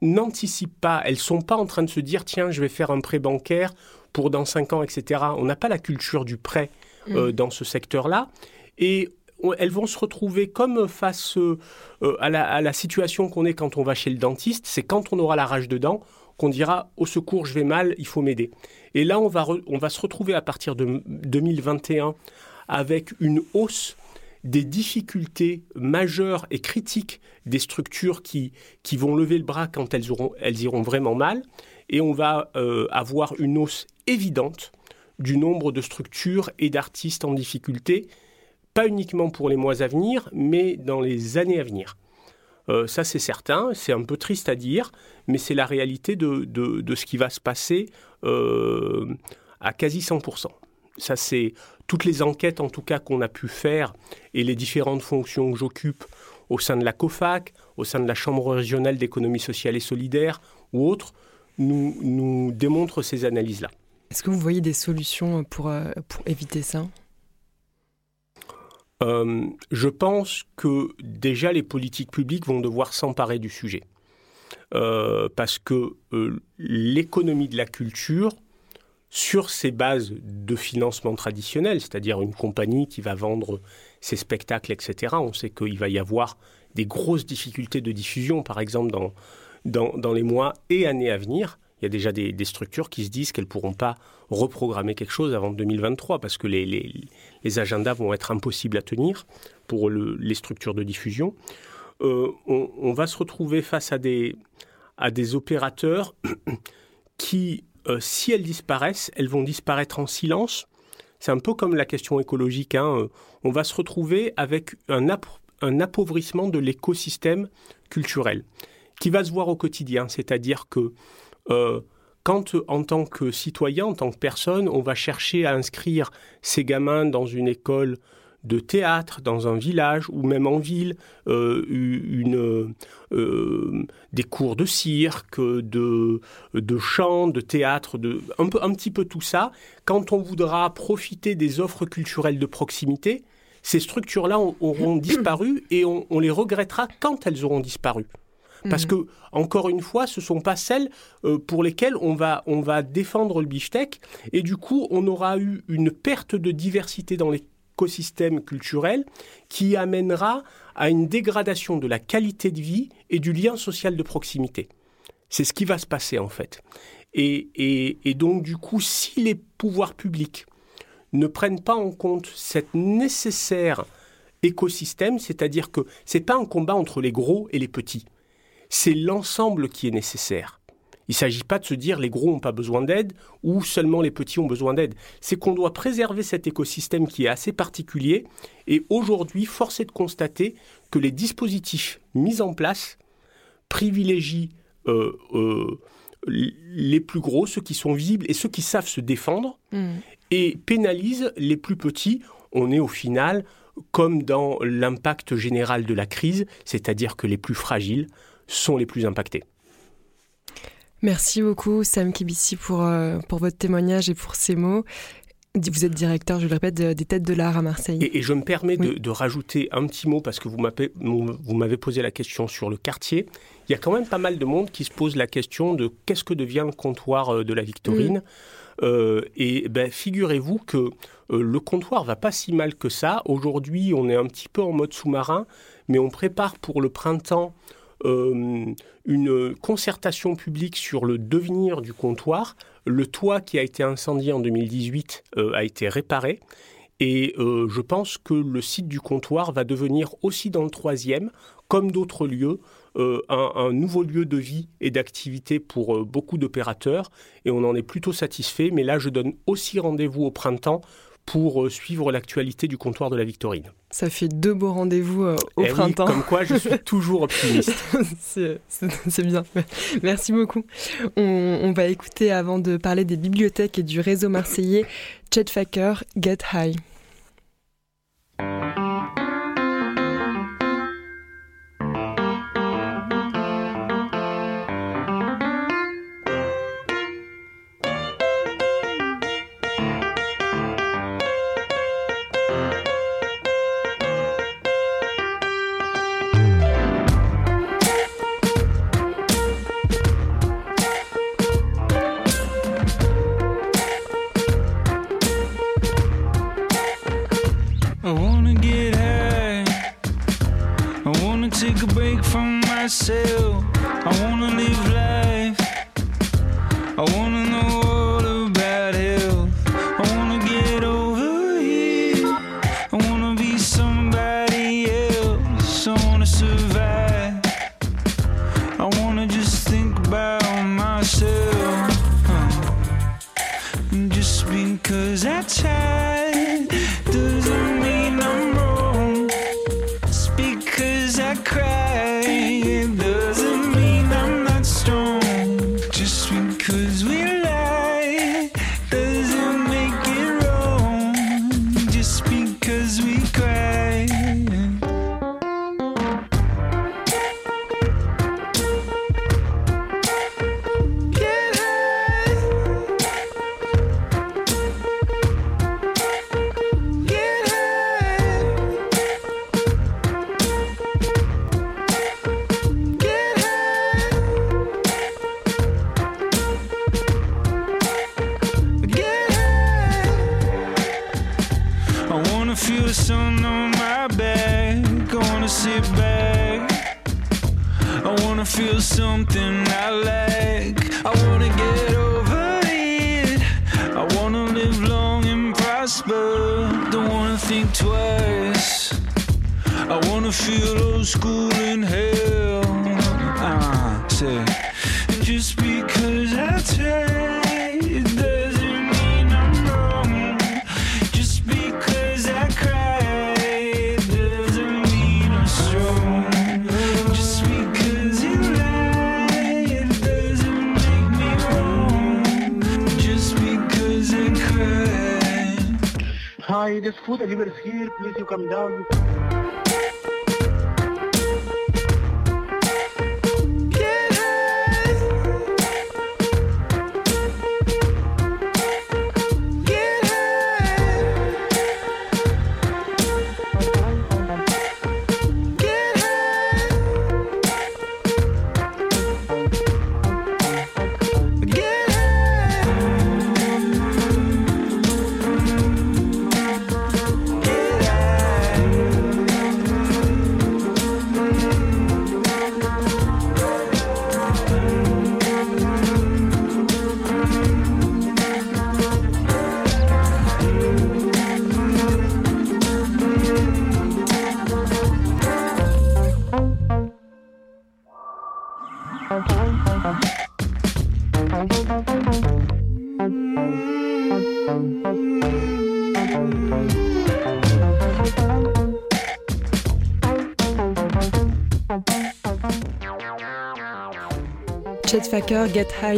n'anticipent pas, elles sont pas en train de se dire tiens, je vais faire un prêt bancaire pour dans 5 ans, etc. On n'a pas la culture du prêt euh, mm. dans ce secteur-là. Et elles vont se retrouver comme face euh, à, la, situation qu'on est quand on va chez le dentiste. C'est quand on aura la rage de dents qu'on dira au secours, je vais mal, il faut m'aider. Et là, on va, on va se retrouver à partir de 2021 avec une hausse des difficultés majeures et critiques des structures qui, qui vont lever le bras quand elles, auront, elles iront vraiment mal. Et on va euh, avoir une hausse évidente du nombre de structures et d'artistes en difficulté, pas uniquement pour les mois à venir, mais dans les années à venir. Euh, ça, c'est certain, c'est un peu triste à dire, mais c'est la réalité de, ce qui va se passer euh, à quasi 100%. Ça, c'est toutes les enquêtes, en tout cas, qu'on a pu faire et les différentes fonctions que j'occupe au sein de la COFAC, au sein de la Chambre régionale d'économie sociale et solidaire ou autres, nous, nous démontrent ces analyses-là. Est-ce que vous voyez des solutions pour, euh, éviter ça? Euh, Je pense que déjà les politiques publiques vont devoir s'emparer du sujet. Euh, parce que l'économie de la culture sur ces bases de financement traditionnel, c'est-à-dire une compagnie qui va vendre ses spectacles, etc. On sait qu'il va y avoir des grosses difficultés de diffusion, par exemple, dans, les mois et années à venir. Il y a déjà des, structures qui se disent qu'elles ne pourront pas reprogrammer quelque chose avant 2023 parce que les, les, agendas vont être impossibles à tenir pour les structures de diffusion. Euh, on, va se retrouver face à des, à des opérateurs (coughs) qui euh, si elles disparaissent, elles vont disparaître en silence. C'est un peu comme la question écologique. Hein. On va se retrouver avec un, appauvrissement de l'écosystème culturel qui va se voir au quotidien. C'est-à-dire que euh, quand, en tant que citoyen, en tant que personne, on va chercher à inscrire ses gamins dans une école de théâtre dans un village ou même en ville, euh, euh, des cours de cirque, de, chant, de théâtre, de, un petit peu tout ça. Quand on voudra profiter des offres culturelles de proximité, ces structures-là auront disparu et on, les regrettera quand elles auront disparu. Parce mmh. que, encore une fois, ce ne sont pas celles euh, pour lesquelles on va, on va défendre le beefsteak. Et du coup, on aura eu une perte de diversité dans les écosystème culturel qui amènera à une dégradation de la qualité de vie et du lien social de proximité. C'est ce qui va se passer en fait. Et, et, donc du coup, si les pouvoirs publics ne prennent pas en compte cette nécessaire écosystème, c'est-à-dire que ce n'est pas un combat entre les gros et les petits, c'est l'ensemble qui est nécessaire. Il ne s'agit pas de se dire les gros n'ont pas besoin d'aide ou seulement les petits ont besoin d'aide. C'est qu'on doit préserver cet écosystème qui est assez particulier. Et aujourd'hui, force est de constater que les dispositifs mis en place privilégient euh, euh, les plus gros, ceux qui sont visibles et ceux qui savent se défendre, mmh. et pénalisent les plus petits. On est au final comme dans l'impact général de la crise, c'est-à-dire que les plus fragiles sont les plus impactés. Merci beaucoup Sam Kibissi pour, euh, pour votre témoignage et pour ces mots. Vous êtes directeur, je le répète, des Têtes de l'Art à Marseille. Et, je me permets de, rajouter un petit mot parce que vous m'avez posé la question sur le quartier. Il y a quand même pas mal de monde qui se pose la question de qu'est-ce que devient le comptoir euh, de la Victorine. et ben, figurez-vous que le comptoir va pas si mal que ça. Aujourd'hui, on est un petit peu en mode sous-marin, mais on prépare pour le printemps une concertation publique sur le devenir du comptoir. Le toit qui a été incendié en 2018 a été réparé. Et je pense que le site du comptoir va devenir aussi dans le troisième, comme d'autres lieux, euh, un, nouveau lieu de vie et d'activité pour euh, beaucoup d'opérateurs et on en est plutôt satisfait. Mais là, je donne aussi rendez-vous au printemps pour euh, suivre l'actualité du comptoir de la Victorine. Ça fait deux beaux rendez-vous au eh printemps. comme quoi, je suis (laughs) toujours optimiste. C'est bien. Merci beaucoup. On, on, va écouter, avant de parler des bibliothèques et du réseau marseillais, Chet Faker, Get High. I wanna get high. I wanna take a break from myself. I wanna live life. I wanna know. This food delivery is here. Please, you come down.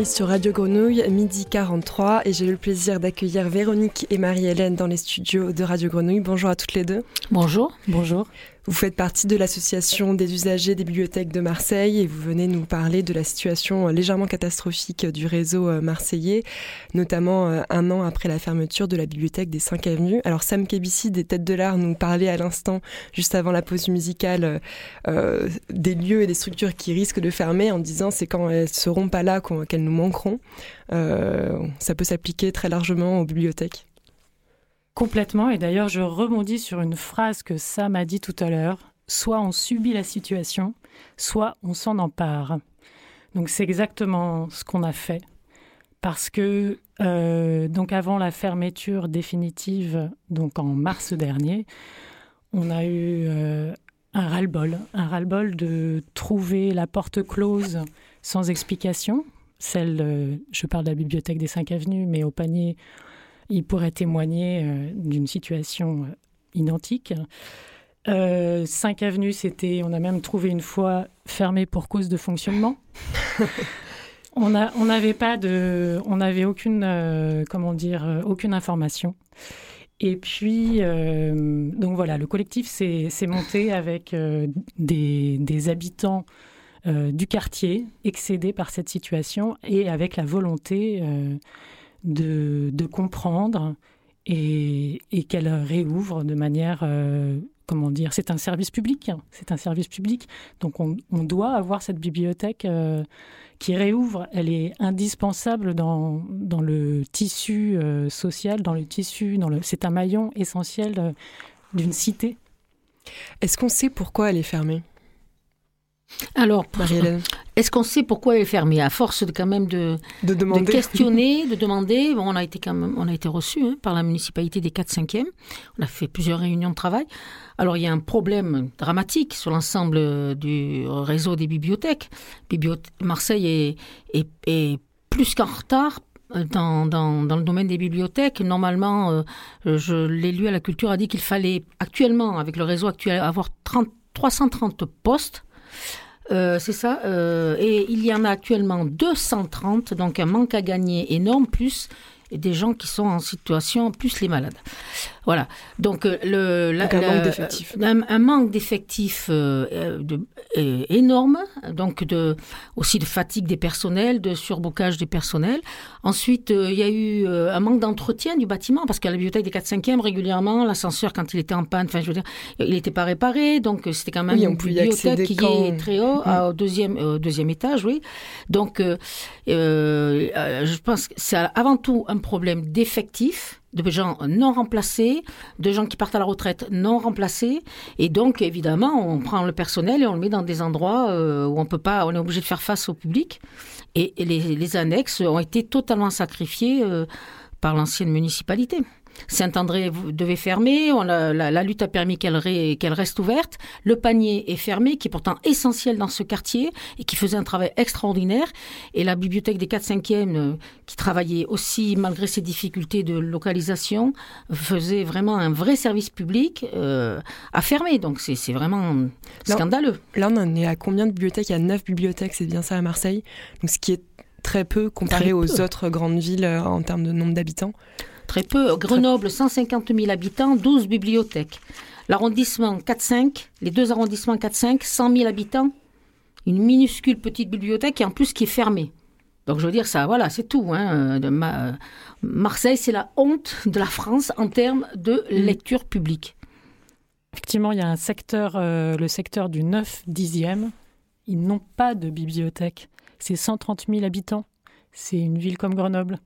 Sur Radio Grenouille, midi 43. Et j'ai eu le plaisir d'accueillir Véronique et Marie-Hélène dans les studios de Radio Grenouille. Bonjour à toutes les deux. Bonjour. Bonjour. Vous faites partie de l'association des usagers des bibliothèques de Marseille et vous venez nous parler de la situation légèrement catastrophique du réseau euh, marseillais, notamment euh, un an après la fermeture de la bibliothèque des 5 avenues. Alors Sam Kebissi des Têtes de l'Art nous parlait à l'instant, juste avant la pause musicale, euh, des lieux et des structures qui risquent de fermer en disant c'est quand elles seront pas là qu'elles nous manqueront. ça peut s'appliquer très largement aux bibliothèques. Complètement. Et d'ailleurs, je rebondis sur une phrase que Sam a dit tout à l'heure. Soit on subit la situation, soit on s'en empare. Donc c'est exactement ce qu'on a fait. Parce que euh, donc avant la fermeture définitive, donc en mars dernier, on a eu euh, un ras-le-bol, un ras-le-bol de trouver la porte close sans explication. Celle, je parle de la bibliothèque des Cinq Avenues, mais au panier, il pourrait témoigner euh, d'une situation euh, identique. Euh, 5 avenues, c'était, on a même trouvé une fois fermé pour cause de fonctionnement. (laughs) on n'avait pas de, on n'avait aucune, euh, comment dire, aucune information. Et puis, donc voilà, le collectif s'est monté avec des, des, habitants du quartier excédés par cette situation et avec la volonté de, comprendre et, qu'elle réouvre de manière, euh, comment dire, c'est un service public, hein. c'est un service public, donc on, doit avoir cette bibliothèque euh, qui réouvre, elle est indispensable dans, dans le tissu euh, social, dans le tissu, dans le, c'est un maillon essentiel d'une cité. Est-ce qu'on sait pourquoi elle est fermée? Alors, (laughs) est-ce qu'on sait pourquoi elle est fermée? À force de quand même de, de, questionner, (laughs) de demander, bon, on a été quand même, on a été reçu hein, par la municipalité des 4-5e. On a fait plusieurs réunions de travail. Alors, il y a un problème dramatique sur l'ensemble du réseau des bibliothèques. Marseille est, est, plus qu'en retard dans, dans, dans, le domaine des bibliothèques. Normalement, euh, je l'élu à la culture a dit qu'il fallait actuellement, avec le réseau actuel, avoir 30, 330 postes euh, c'est ça. Euh, et il y en a actuellement 230, donc un manque à gagner énorme, plus des gens qui sont en situation, plus les malades. Voilà. Donc, euh, le, un, manque d'effectifs. Un, manque d'effectifs euh, euh, énorme, donc de, aussi de fatigue des personnels, de surbocage des personnels. Ensuite, il y a eu un manque d'entretien du bâtiment, parce qu'à la bibliothèque des 4-5e, régulièrement, l'ascenseur, quand il était en panne, enfin, je veux dire, il n'était pas réparé, donc c'était quand même une bibliothèque qui est très haut, mm. au, deuxième, deuxième étage, oui. Donc, je pense que c'est avant tout un problème d'effectifs de gens non remplacés, de gens qui partent à la retraite non remplacés. Et donc, évidemment, on prend le personnel et on le met dans des endroits euh, où on peut pas, on est obligé de faire face au public. Et, les, annexes ont été totalement sacrifiées euh, par l'ancienne municipalité. Saint-André devait fermer, la, lutte a permis qu'elle reste ouverte. Le panier est fermé, qui est pourtant essentiel dans ce quartier et qui faisait un travail extraordinaire. Et la bibliothèque des 4-5e, euh, qui travaillait aussi malgré ses difficultés de localisation, faisait vraiment un vrai service public, euh, a fermé. Donc c'est vraiment scandaleux. Là, on en est à combien de bibliothèques? Il y a 9 bibliothèques, c'est bien ça à Marseille. Donc ce qui est très peu comparé aux autres grandes villes euh, en termes de nombre d'habitants. Très peu. Grenoble, 150 000 habitants, 12 bibliothèques. L'arrondissement 4-5, les deux arrondissements 4-5, 100 000 habitants, une minuscule petite bibliothèque et en plus qui est fermée. Donc je veux dire ça, voilà, c'est tout. Hein, de Marseille, c'est la honte de la France en termes de mm. lecture publique. Effectivement, il y a un secteur, euh, le secteur du 9-10e, ils n'ont pas de bibliothèque. C'est 130 000 habitants. C'est une ville comme Grenoble.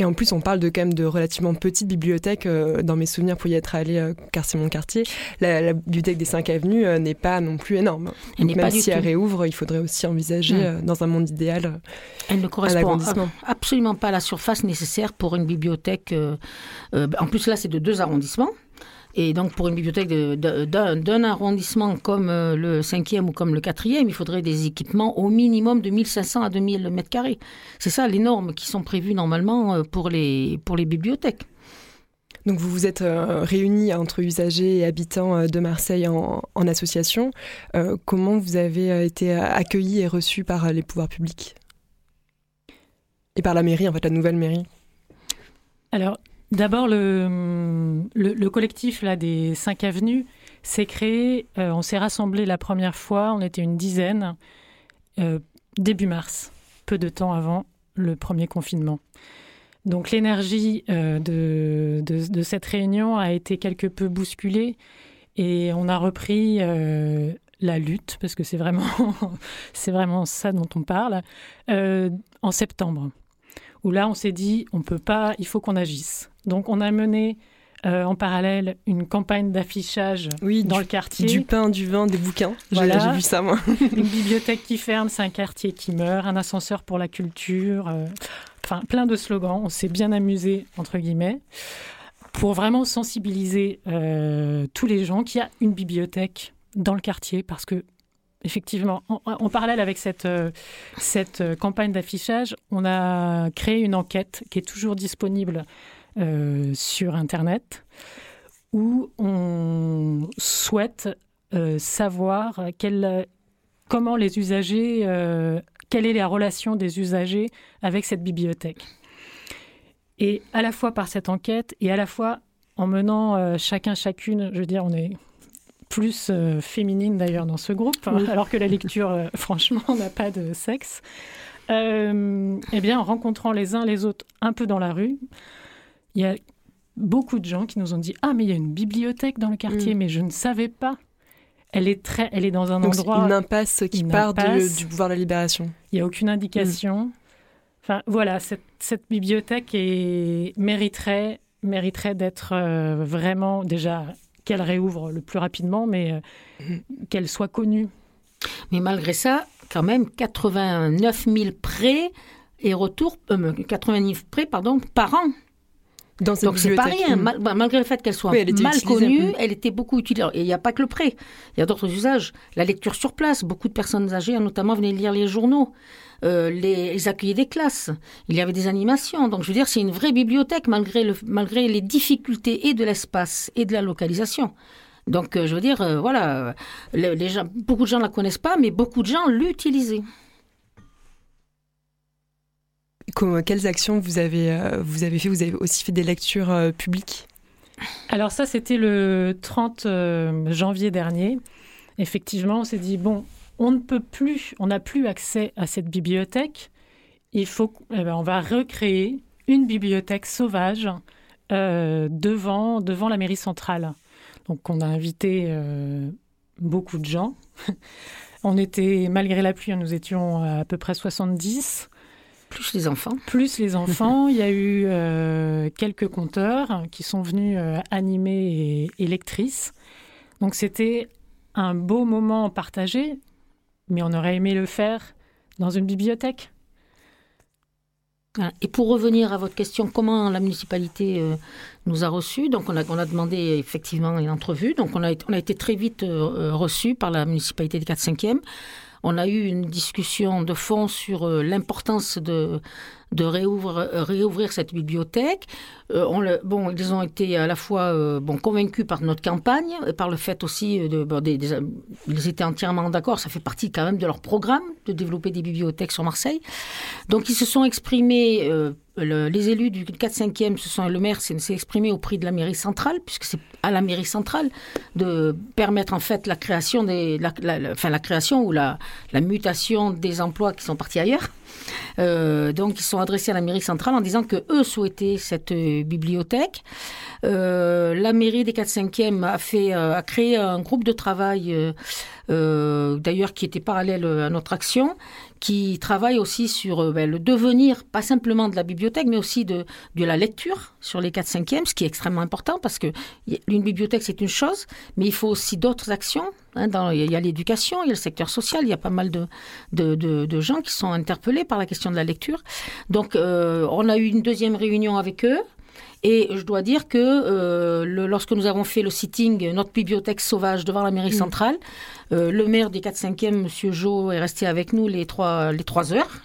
Et en plus, on parle de quand même de relativement petites bibliothèques. Euh, dans mes souvenirs, pour y être allé, euh, car c'est mon quartier, la, bibliothèque des 5 avenues euh, n'est pas non plus énorme. Elle n'est pas si elle réouvre, il faudrait aussi envisager, hmm. dans un monde idéal, elle ne correspond absolument pas à la surface nécessaire pour une bibliothèque. en plus, là, c'est de deux arrondissements. Et donc, pour une bibliothèque d'un arrondissement comme euh, le 5e ou comme le 4e, il faudrait des équipements au minimum de 1500 à 2000 mètres carrés. C'est ça les normes qui sont prévues normalement euh, pour les, pour les bibliothèques. Donc vous vous êtes euh, réunis entre usagers et habitants de Marseille en, association. comment vous avez été accueillis et reçus par les pouvoirs publics? Et par la mairie, en fait, la nouvelle mairie? Alors, D'abord, le, le, collectif là, des cinq avenues, s'est créé, on s'est rassemblés la première fois, on était une dizaine, début mars, peu de temps avant le premier confinement. Donc l'énergie de, de, cette réunion a été quelque peu bousculée et on a repris la lutte, parce que c'est vraiment, (laughs) c'est vraiment ça dont on parle, euh, en septembre, où là on s'est dit on peut pas, il faut qu'on agisse. Donc on a mené euh, en parallèle une campagne d'affichage oui, dans le quartier. Du pain, du vin, des bouquins. J'ai vu ça moi. (laughs) une bibliothèque qui ferme, c'est un quartier qui meurt, un ascenseur pour la culture. Euh, enfin, plein de slogans. On s'est bien amusé entre guillemets pour vraiment sensibiliser tous les gens qu'il y a une bibliothèque dans le quartier parce que effectivement, en, parallèle avec cette, euh, cette euh, campagne d'affichage, on a créé une enquête qui est toujours disponible euh, sur Internet où on souhaite savoir quel, comment les usagers, quelle est la relation des usagers avec cette bibliothèque. Et à la fois par cette enquête et à la fois en menant chacun, chacune, je veux dire, on est plus euh, féminine d'ailleurs dans ce groupe, hein, alors que la lecture, euh, (laughs) franchement, n'a pas de sexe. Euh, eh bien, en rencontrant les uns les autres un peu dans la rue, il y a beaucoup de gens qui nous ont dit Ah, mais il y a une bibliothèque dans le quartier, mm. mais je ne savais pas. Elle est, très, elle est dans un Donc endroit. Une impasse qui part du pouvoir de la libération. Il n'y a aucune indication. Mm. Enfin, voilà, cette, cette bibliothèque est, mériterait, mériterait d'être vraiment déjà qu'elle réouvre le plus rapidement, mais euh, mhm. qu'elle soit connue. Mais malgré ça, quand même, 89 000 prêts et retours, 89 euh, prêts pardon, par an. Dans Donc c'est pas rien, bah, malgré le fait qu'elle soit mal connue, elle était beaucoup utilisée. Et il n'y a pas que le prêt, il y a d'autres usages. La lecture sur place, beaucoup de personnes âgées notamment venaient lire les journaux. Euh, les, ils accueillaient des classes, il y avait des animations. Donc je veux dire, c'est une vraie bibliothèque malgré, le, malgré les difficultés et de l'espace et de la localisation. Donc euh, je veux dire, euh, voilà, les, gens, beaucoup de gens ne la connaissent pas, mais beaucoup de gens l'utilisaient. quelles actions vous avez, vous avez fait? Vous avez aussi fait des lectures publiques? Alors ça, c'était le 30 janvier dernier. Effectivement, on s'est dit, bon, on ne peut plus, on n'a plus accès à cette bibliothèque. Il faut, eh ben, on va recréer une bibliothèque sauvage euh, devant, devant la mairie centrale. Donc on a invité euh, beaucoup de gens. (laughs) on était, malgré la pluie, nous étions à, peu près 70. Plus les enfants. Plus les enfants. Il y a eu euh, quelques conteurs qui sont venus animer et, et lectrices. Donc c'était un beau moment partagé mais on aurait aimé le faire dans une bibliothèque. Et pour revenir à votre question, comment la municipalité euh, nous a reçus Donc on a, demandé effectivement une entrevue. Donc on a, été très vite euh, reçus par la municipalité des 4-5e. On a eu une discussion de fond sur euh, l'importance de, de réouvrir, réouvrir cette bibliothèque. Euh, bon, ils ont été à la fois euh, convaincus par notre campagne, et par le fait aussi de, des, ils étaient entièrement d'accord. Ça fait partie quand même de leur programme de développer des bibliothèques sur Marseille. Donc ils se sont exprimés. Euh, les élus du 4-5e, ce sont le maire, s'est exprimé au prix de la mairie centrale, puisque c'est à la mairie centrale de permettre en fait la création des, enfin la création ou la, mutation des emplois qui sont partis ailleurs. Euh, donc, ils sont adressés à la mairie centrale en disant que eux souhaitaient cette euh, bibliothèque. Euh, la mairie des 4-5e a, fait, a créé un groupe de travail, d'ailleurs qui était parallèle à notre action, qui travaille aussi sur ben, le devenir, pas simplement de la bibliothèque, mais aussi de, la lecture sur les 4-5e, ce qui est extrêmement important parce que une bibliothèque, c'est une chose, mais il faut aussi d'autres actions Hein, il y a l'éducation, il y a le secteur social, il y a pas mal de, de, gens qui sont interpellés par la question de la lecture. Donc, euh, on a eu une deuxième réunion avec eux. Et je dois dire que euh, lorsque nous avons fait le sitting, notre bibliothèque sauvage devant la mairie mm. centrale, euh, le maire des 4-5e, M. Jo, est resté avec nous les trois, les trois heures.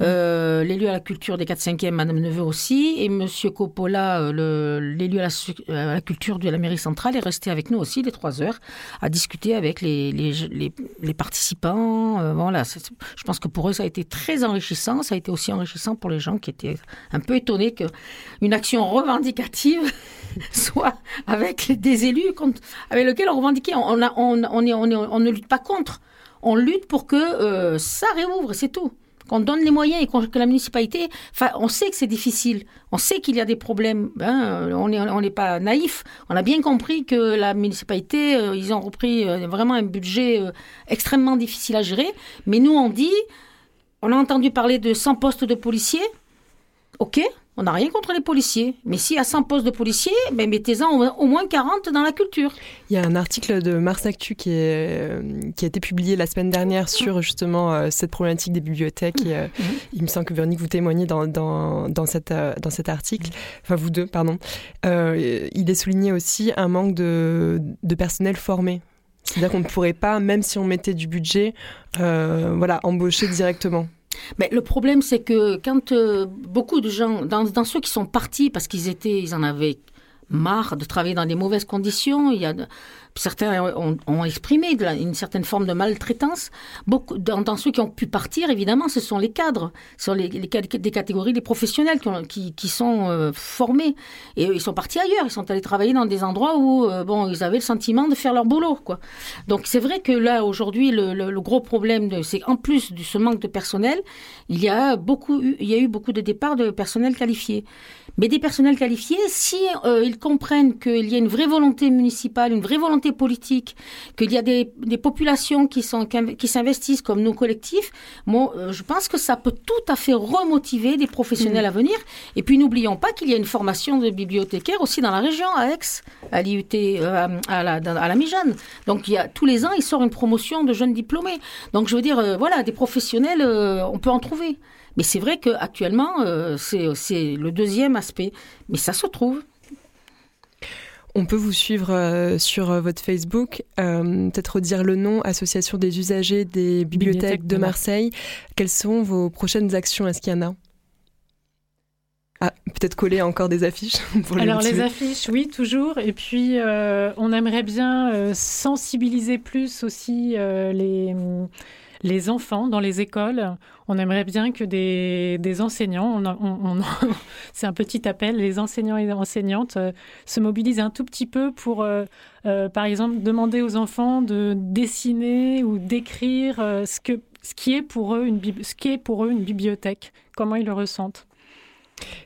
Euh, l'élu à la culture des 4-5e, Madame Neveu aussi, et Monsieur Coppola, euh, l'élu à, la culture de la mairie centrale, est resté avec nous aussi les trois heures à discuter avec les, participants. voilà, je pense que pour eux, ça a été très enrichissant. Ça a été aussi enrichissant pour les gens qui étaient un peu étonnés qu'une action revendicative (laughs) soit avec des élus avec lesquels on revendiquait. On ne lutte pas contre. On lutte pour que ça réouvre, c'est tout qu'on donne les moyens et que la municipalité, on sait que c'est difficile, on sait qu'il y a des problèmes, hein, on n'est pas naïf, on a bien compris que la municipalité, euh, ils ont repris euh, vraiment un budget euh, extrêmement difficile à gérer, mais nous on dit, on a entendu parler de 100 postes de policiers, ok, on n'a rien contre les policiers. Mais s'il y a 100 postes de policiers, ben mettez-en au moins 40 dans la culture. Il y a un article de Mars Actu qui, est, euh, qui a été publié la semaine dernière sur justement euh, cette problématique des bibliothèques. Et, euh, mhm. Il me semble que Véronique, vous témoignez dans, dans, dans, cette, dans cet article. Enfin, vous deux, pardon. il est souligné aussi un manque de, de personnel formé. C'est-à-dire qu'on ne pourrait pas, même si on mettait du budget, voilà, embaucher directement. Mais le problème, c'est que quand euh, beaucoup de gens, dans, dans, ceux qui sont partis parce qu'ils étaient, ils en avaient marre de travailler dans des mauvaises conditions, il y a certains ont, exprimé une certaine forme de maltraitance. Dans, ceux qui ont pu partir, évidemment, ce sont les cadres, ce sont les, des catégories, des professionnels qui, sont euh, formés. Et ils sont partis ailleurs, ils sont allés travailler dans des endroits où euh, bon, ils avaient le sentiment de faire leur boulot. Donc c'est vrai que là, aujourd'hui, le, le, gros problème, c'est en plus de ce manque de personnel, il y a, beaucoup, il y a eu beaucoup de départs de personnel qualifié. Mais des personnels qualifiés, si euh, ils comprennent qu'il y a une vraie volonté municipale, une vraie volonté politique, qu'il y a des, des, populations qui sont qui s'investissent comme nos collectifs, bon, euh, je pense que ça peut tout à fait remotiver des professionnels mm. à venir. Et puis n'oublions pas qu'il y a une formation de bibliothécaire aussi dans la région, à Aix, à l'IUT, euh, à, la, à la Mijane. Donc il y a tous les ans, il sort une promotion de jeunes diplômés. Donc je veux dire, voilà, des professionnels, on peut en trouver. Mais c'est vrai qu'actuellement, euh, c'est le deuxième aspect. Mais ça se trouve. On peut vous suivre euh, sur euh, votre Facebook, peut-être redire le nom, Association des usagers des bibliothèques de Marseille. Quelles sont vos prochaines actions? Est-ce qu'il y en a? Ah, peut-être coller encore des affiches (laughs) pour les Alors les affiches, oui, toujours. Et puis, on aimerait bien sensibiliser plus aussi les les enfants dans les écoles. On aimerait bien que des, enseignants, (laughs) c'est un petit appel, les enseignants et enseignantes euh, se mobilisent un tout petit peu pour, euh, euh, par exemple, demander aux enfants de dessiner ou d'écrire ce, ce qui est pour eux une bibliothèque, comment ils le ressentent.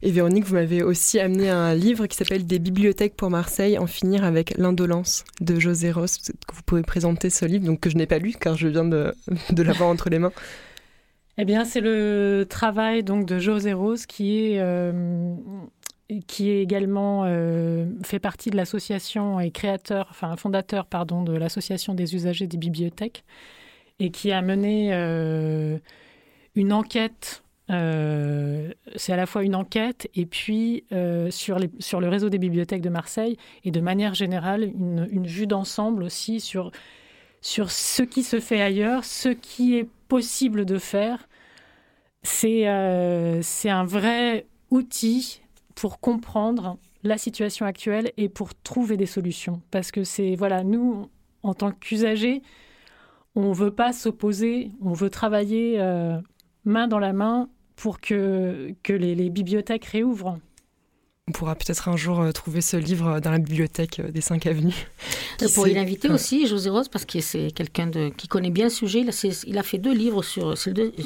Et Véronique, vous m'avez aussi amené un livre qui s'appelle Des bibliothèques pour Marseille, en finir avec l'indolence de José Ross. Que vous pouvez présenter ce livre, donc que je n'ai pas lu car je viens de, de l'avoir entre les mains. Eh bien, c'est le travail donc de José Rose qui est euh, qui est également euh, fait partie de l'association et créateur, enfin fondateur pardon de l'association des usagers des bibliothèques et qui a mené euh, une enquête euh, c'est à la fois une enquête et puis euh, sur, sur le réseau des bibliothèques de Marseille et de manière générale une, une vue d'ensemble aussi sur, sur ce qui se fait ailleurs, ce qui est possible de faire. C'est euh, un vrai outil pour comprendre la situation actuelle et pour trouver des solutions. Parce que c'est, voilà, nous, en tant qu'usagers, on ne veut pas s'opposer, on veut travailler main dans la main pour que, que les, bibliothèques réouvrent. On pourra peut-être un jour euh, trouver ce livre dans la bibliothèque euh, des cinq avenues. Vous pourriez l'inviter aussi, José Rose, parce que c'est quelqu'un qui connaît bien le sujet. Il a, il a fait deux livres sur. Mm.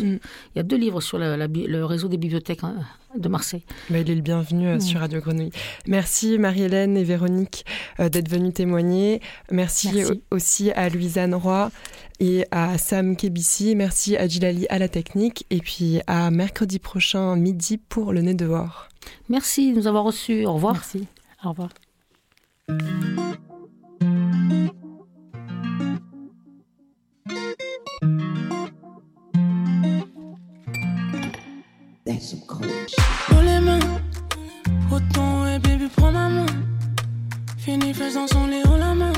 Il y a deux livres sur le réseau des bibliothèques hein, de Marseille. Bah, il est le bienvenu euh, sur mm. Radio Grenouille. Merci Marie-Hélène et Véronique d'être venues témoigner. Merci, Merci, aussi à Louisanne Roy et à Sam Kebissi. Merci à Gilali à la technique et puis à mercredi prochain midi pour le nez dehors. Merci de nous avoir reçus. Au revoir. Merci. Au revoir. Dans les mains, autant et baby prends ma main. Fini faisant son lit en la main.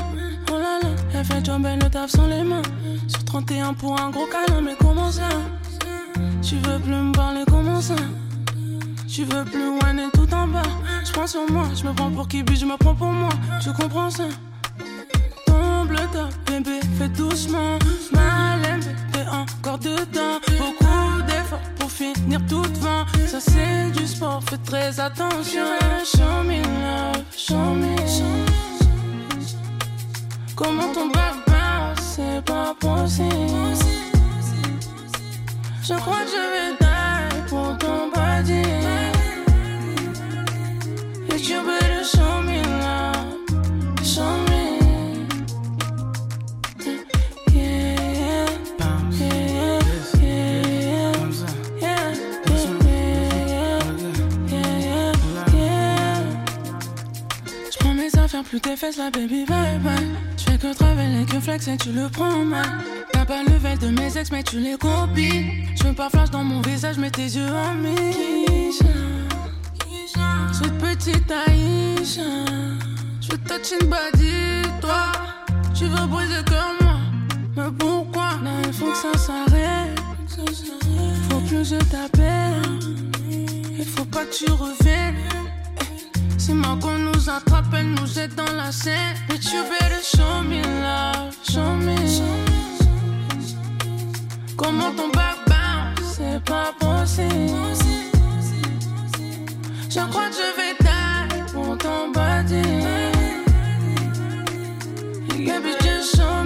Oh là là, elle fait elle le taf sans les mains. Sur 31 pour un gros câlin, mais comment ça? Tu veux plus me parler comment ça? Tu veux plus et tout en bas Je prends sur moi, je me prends pour qui je me prends pour moi Tu comprends ça? Tombe le bébé, fais doucement Mal t'es encore dedans Beaucoup finir tout devant. Ça c'est du sport, fais très attention. Show me love, show me Comment ton back c'est pas possible. Je crois que je plus tes fesses, la baby, bye bye. Je fais que travailler, que flex et tu le prends mal. T'as pas le level de mes ex, mais tu les copies. Je veux pas flash dans mon visage, mais tes yeux en Misha. Cette petite Aïcha. Je veux touch une body, toi. Tu veux briser comme moi. Mais pourquoi? Non, il faut que ça s'arrête. Faut plus que je t'appelle. Il faut pas que tu reviennes. C'est mort qu'on nous attrape, elle nous jette dans la scène. Bitch, you better show me love, show me. Comment ton back bounce, c'est pas possible. Je crois que je vais die pour ton body. Yeah, bitch, just show